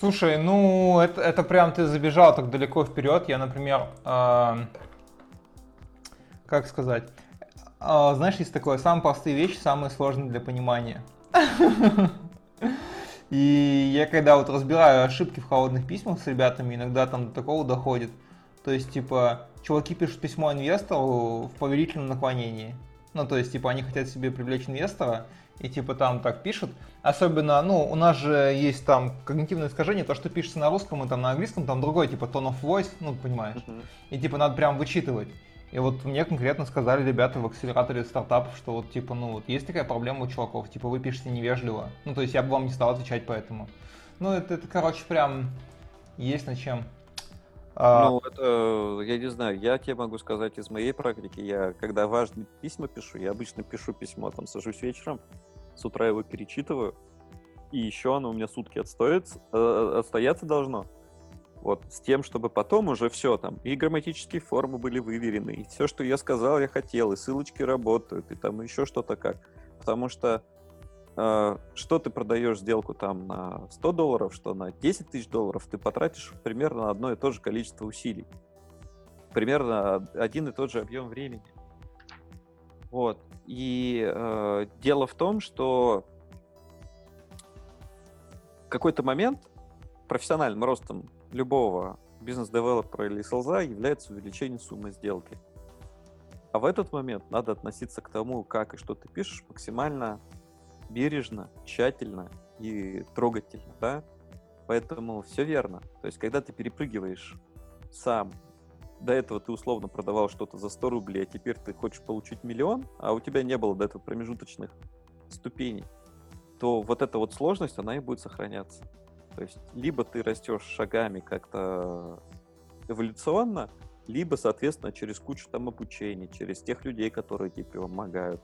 Слушай, ну это, это прям ты забежал так далеко вперед. Я, например, э, как сказать, э, знаешь, есть такое, самые простые вещи, самые сложные для понимания. И я когда вот разбираю ошибки в холодных письмах с ребятами, иногда там до такого доходит. То есть, типа, чуваки пишут письмо инвестору в повелительном наклонении. Ну, то есть, типа, они хотят себе привлечь инвестора, и типа там так пишут. Особенно, ну, у нас же есть там когнитивное искажение, то, что пишется на русском и там на английском, там другой, типа, tone of voice, ну, понимаешь. Uh-huh. И типа надо прям вычитывать. И вот мне конкретно сказали ребята в акселераторе стартапов, что вот типа, ну вот есть такая проблема у чуваков, типа вы пишете невежливо. Ну, то есть я бы вам не стал отвечать поэтому. Ну, это, это короче, прям есть над чем. А, ну, это, я не знаю, я тебе могу сказать из моей практики, я когда важные письма пишу, я обычно пишу письмо, там, сажусь вечером, с утра его перечитываю, и еще оно у меня сутки отстоится, э, отстояться должно. Вот, с тем, чтобы потом уже все там, и грамматические формы были выверены, и все, что я сказал, я хотел, и ссылочки работают, и там еще что-то как. Потому что э, что ты продаешь сделку там на 100 долларов, что на 10 тысяч долларов, ты потратишь примерно одно и то же количество усилий. Примерно один и тот же объем времени. Вот. И э, дело в том, что в какой-то момент профессиональным ростом любого бизнес-девелопера или селза является увеличение суммы сделки. А в этот момент надо относиться к тому, как и что ты пишешь, максимально бережно, тщательно и трогательно, да? Поэтому все верно. То есть, когда ты перепрыгиваешь сам, до этого ты условно продавал что-то за 100 рублей, а теперь ты хочешь получить миллион, а у тебя не было до этого промежуточных ступеней, то вот эта вот сложность, она и будет сохраняться. То есть либо ты растешь шагами как-то эволюционно, либо, соответственно, через кучу там обучений, через тех людей, которые тебе помогают.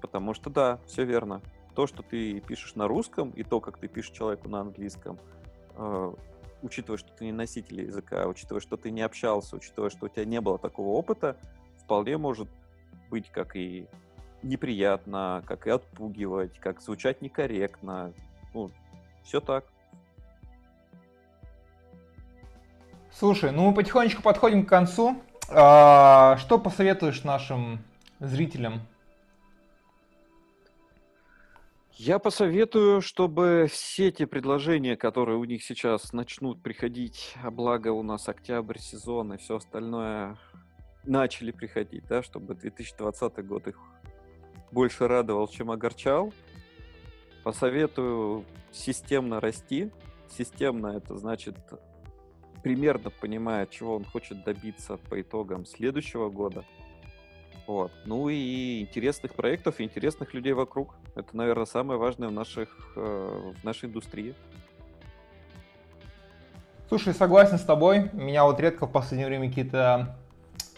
Потому что да, все верно. То, что ты пишешь на русском, и то, как ты пишешь человеку на английском, э, учитывая, что ты не носитель языка, учитывая, что ты не общался, учитывая, что у тебя не было такого опыта, вполне может быть как и неприятно, как и отпугивать, как звучать некорректно. Ну, все так. Слушай, ну мы потихонечку подходим к концу. А, что посоветуешь нашим зрителям? Я посоветую, чтобы все эти предложения, которые у них сейчас начнут приходить, а благо у нас октябрь, сезон и все остальное, начали приходить, да, чтобы 2020 год их больше радовал, чем огорчал. Посоветую системно расти. Системно это значит примерно понимая, чего он хочет добиться по итогам следующего года. Вот. Ну и интересных проектов, и интересных людей вокруг. Это, наверное, самое важное в, наших, э, в нашей индустрии. Слушай, согласен с тобой. Меня вот редко в последнее время какие-то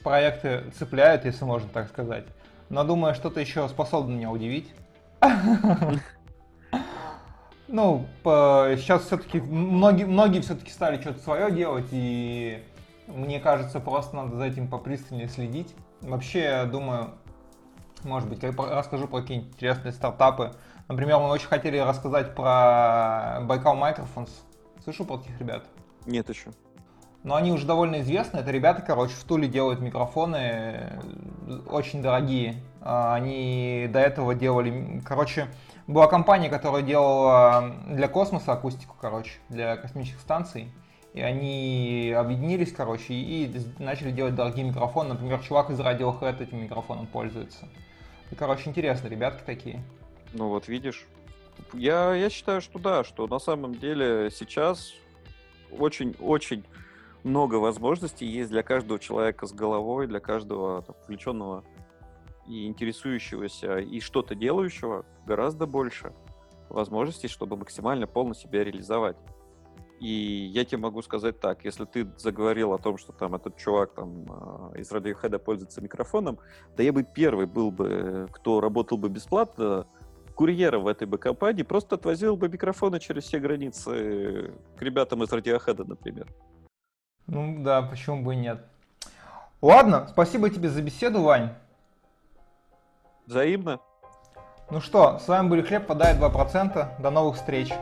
проекты цепляют, если можно так сказать. Но думаю, что-то еще способно меня удивить. Ну, по, сейчас все-таки многие, многие все-таки стали что-то свое делать, и мне кажется, просто надо за этим попристальнее следить. Вообще, я думаю, может быть, я расскажу про какие-нибудь интересные стартапы. Например, мы очень хотели рассказать про Байкал Microphones. Слышал про таких ребят? Нет еще. Но они уже довольно известны. Это ребята, короче, в Туле делают микрофоны э, очень дорогие. А, они до этого делали, короче, была компания, которая делала для космоса акустику, короче, для космических станций. И они объединились, короче, и начали делать дорогие микрофоны. Например, чувак из Radiohead этим микрофоном пользуется. И, короче, интересно, ребятки такие. Ну вот видишь. Я, я считаю, что да, что на самом деле сейчас очень-очень много возможностей есть для каждого человека с головой, для каждого там, включенного и интересующегося, и что-то делающего гораздо больше возможностей, чтобы максимально полно себя реализовать. И я тебе могу сказать так, если ты заговорил о том, что там этот чувак там а, из Radiohead пользуется микрофоном, да я бы первый был бы, кто работал бы бесплатно, курьером в этой бы компании, просто отвозил бы микрофоны через все границы к ребятам из Radiohead, например. Ну да, почему бы и нет. Ладно, спасибо тебе за беседу, Вань. Взаимно. Ну что, с вами были Хлеб, подает 2%. До новых встреч.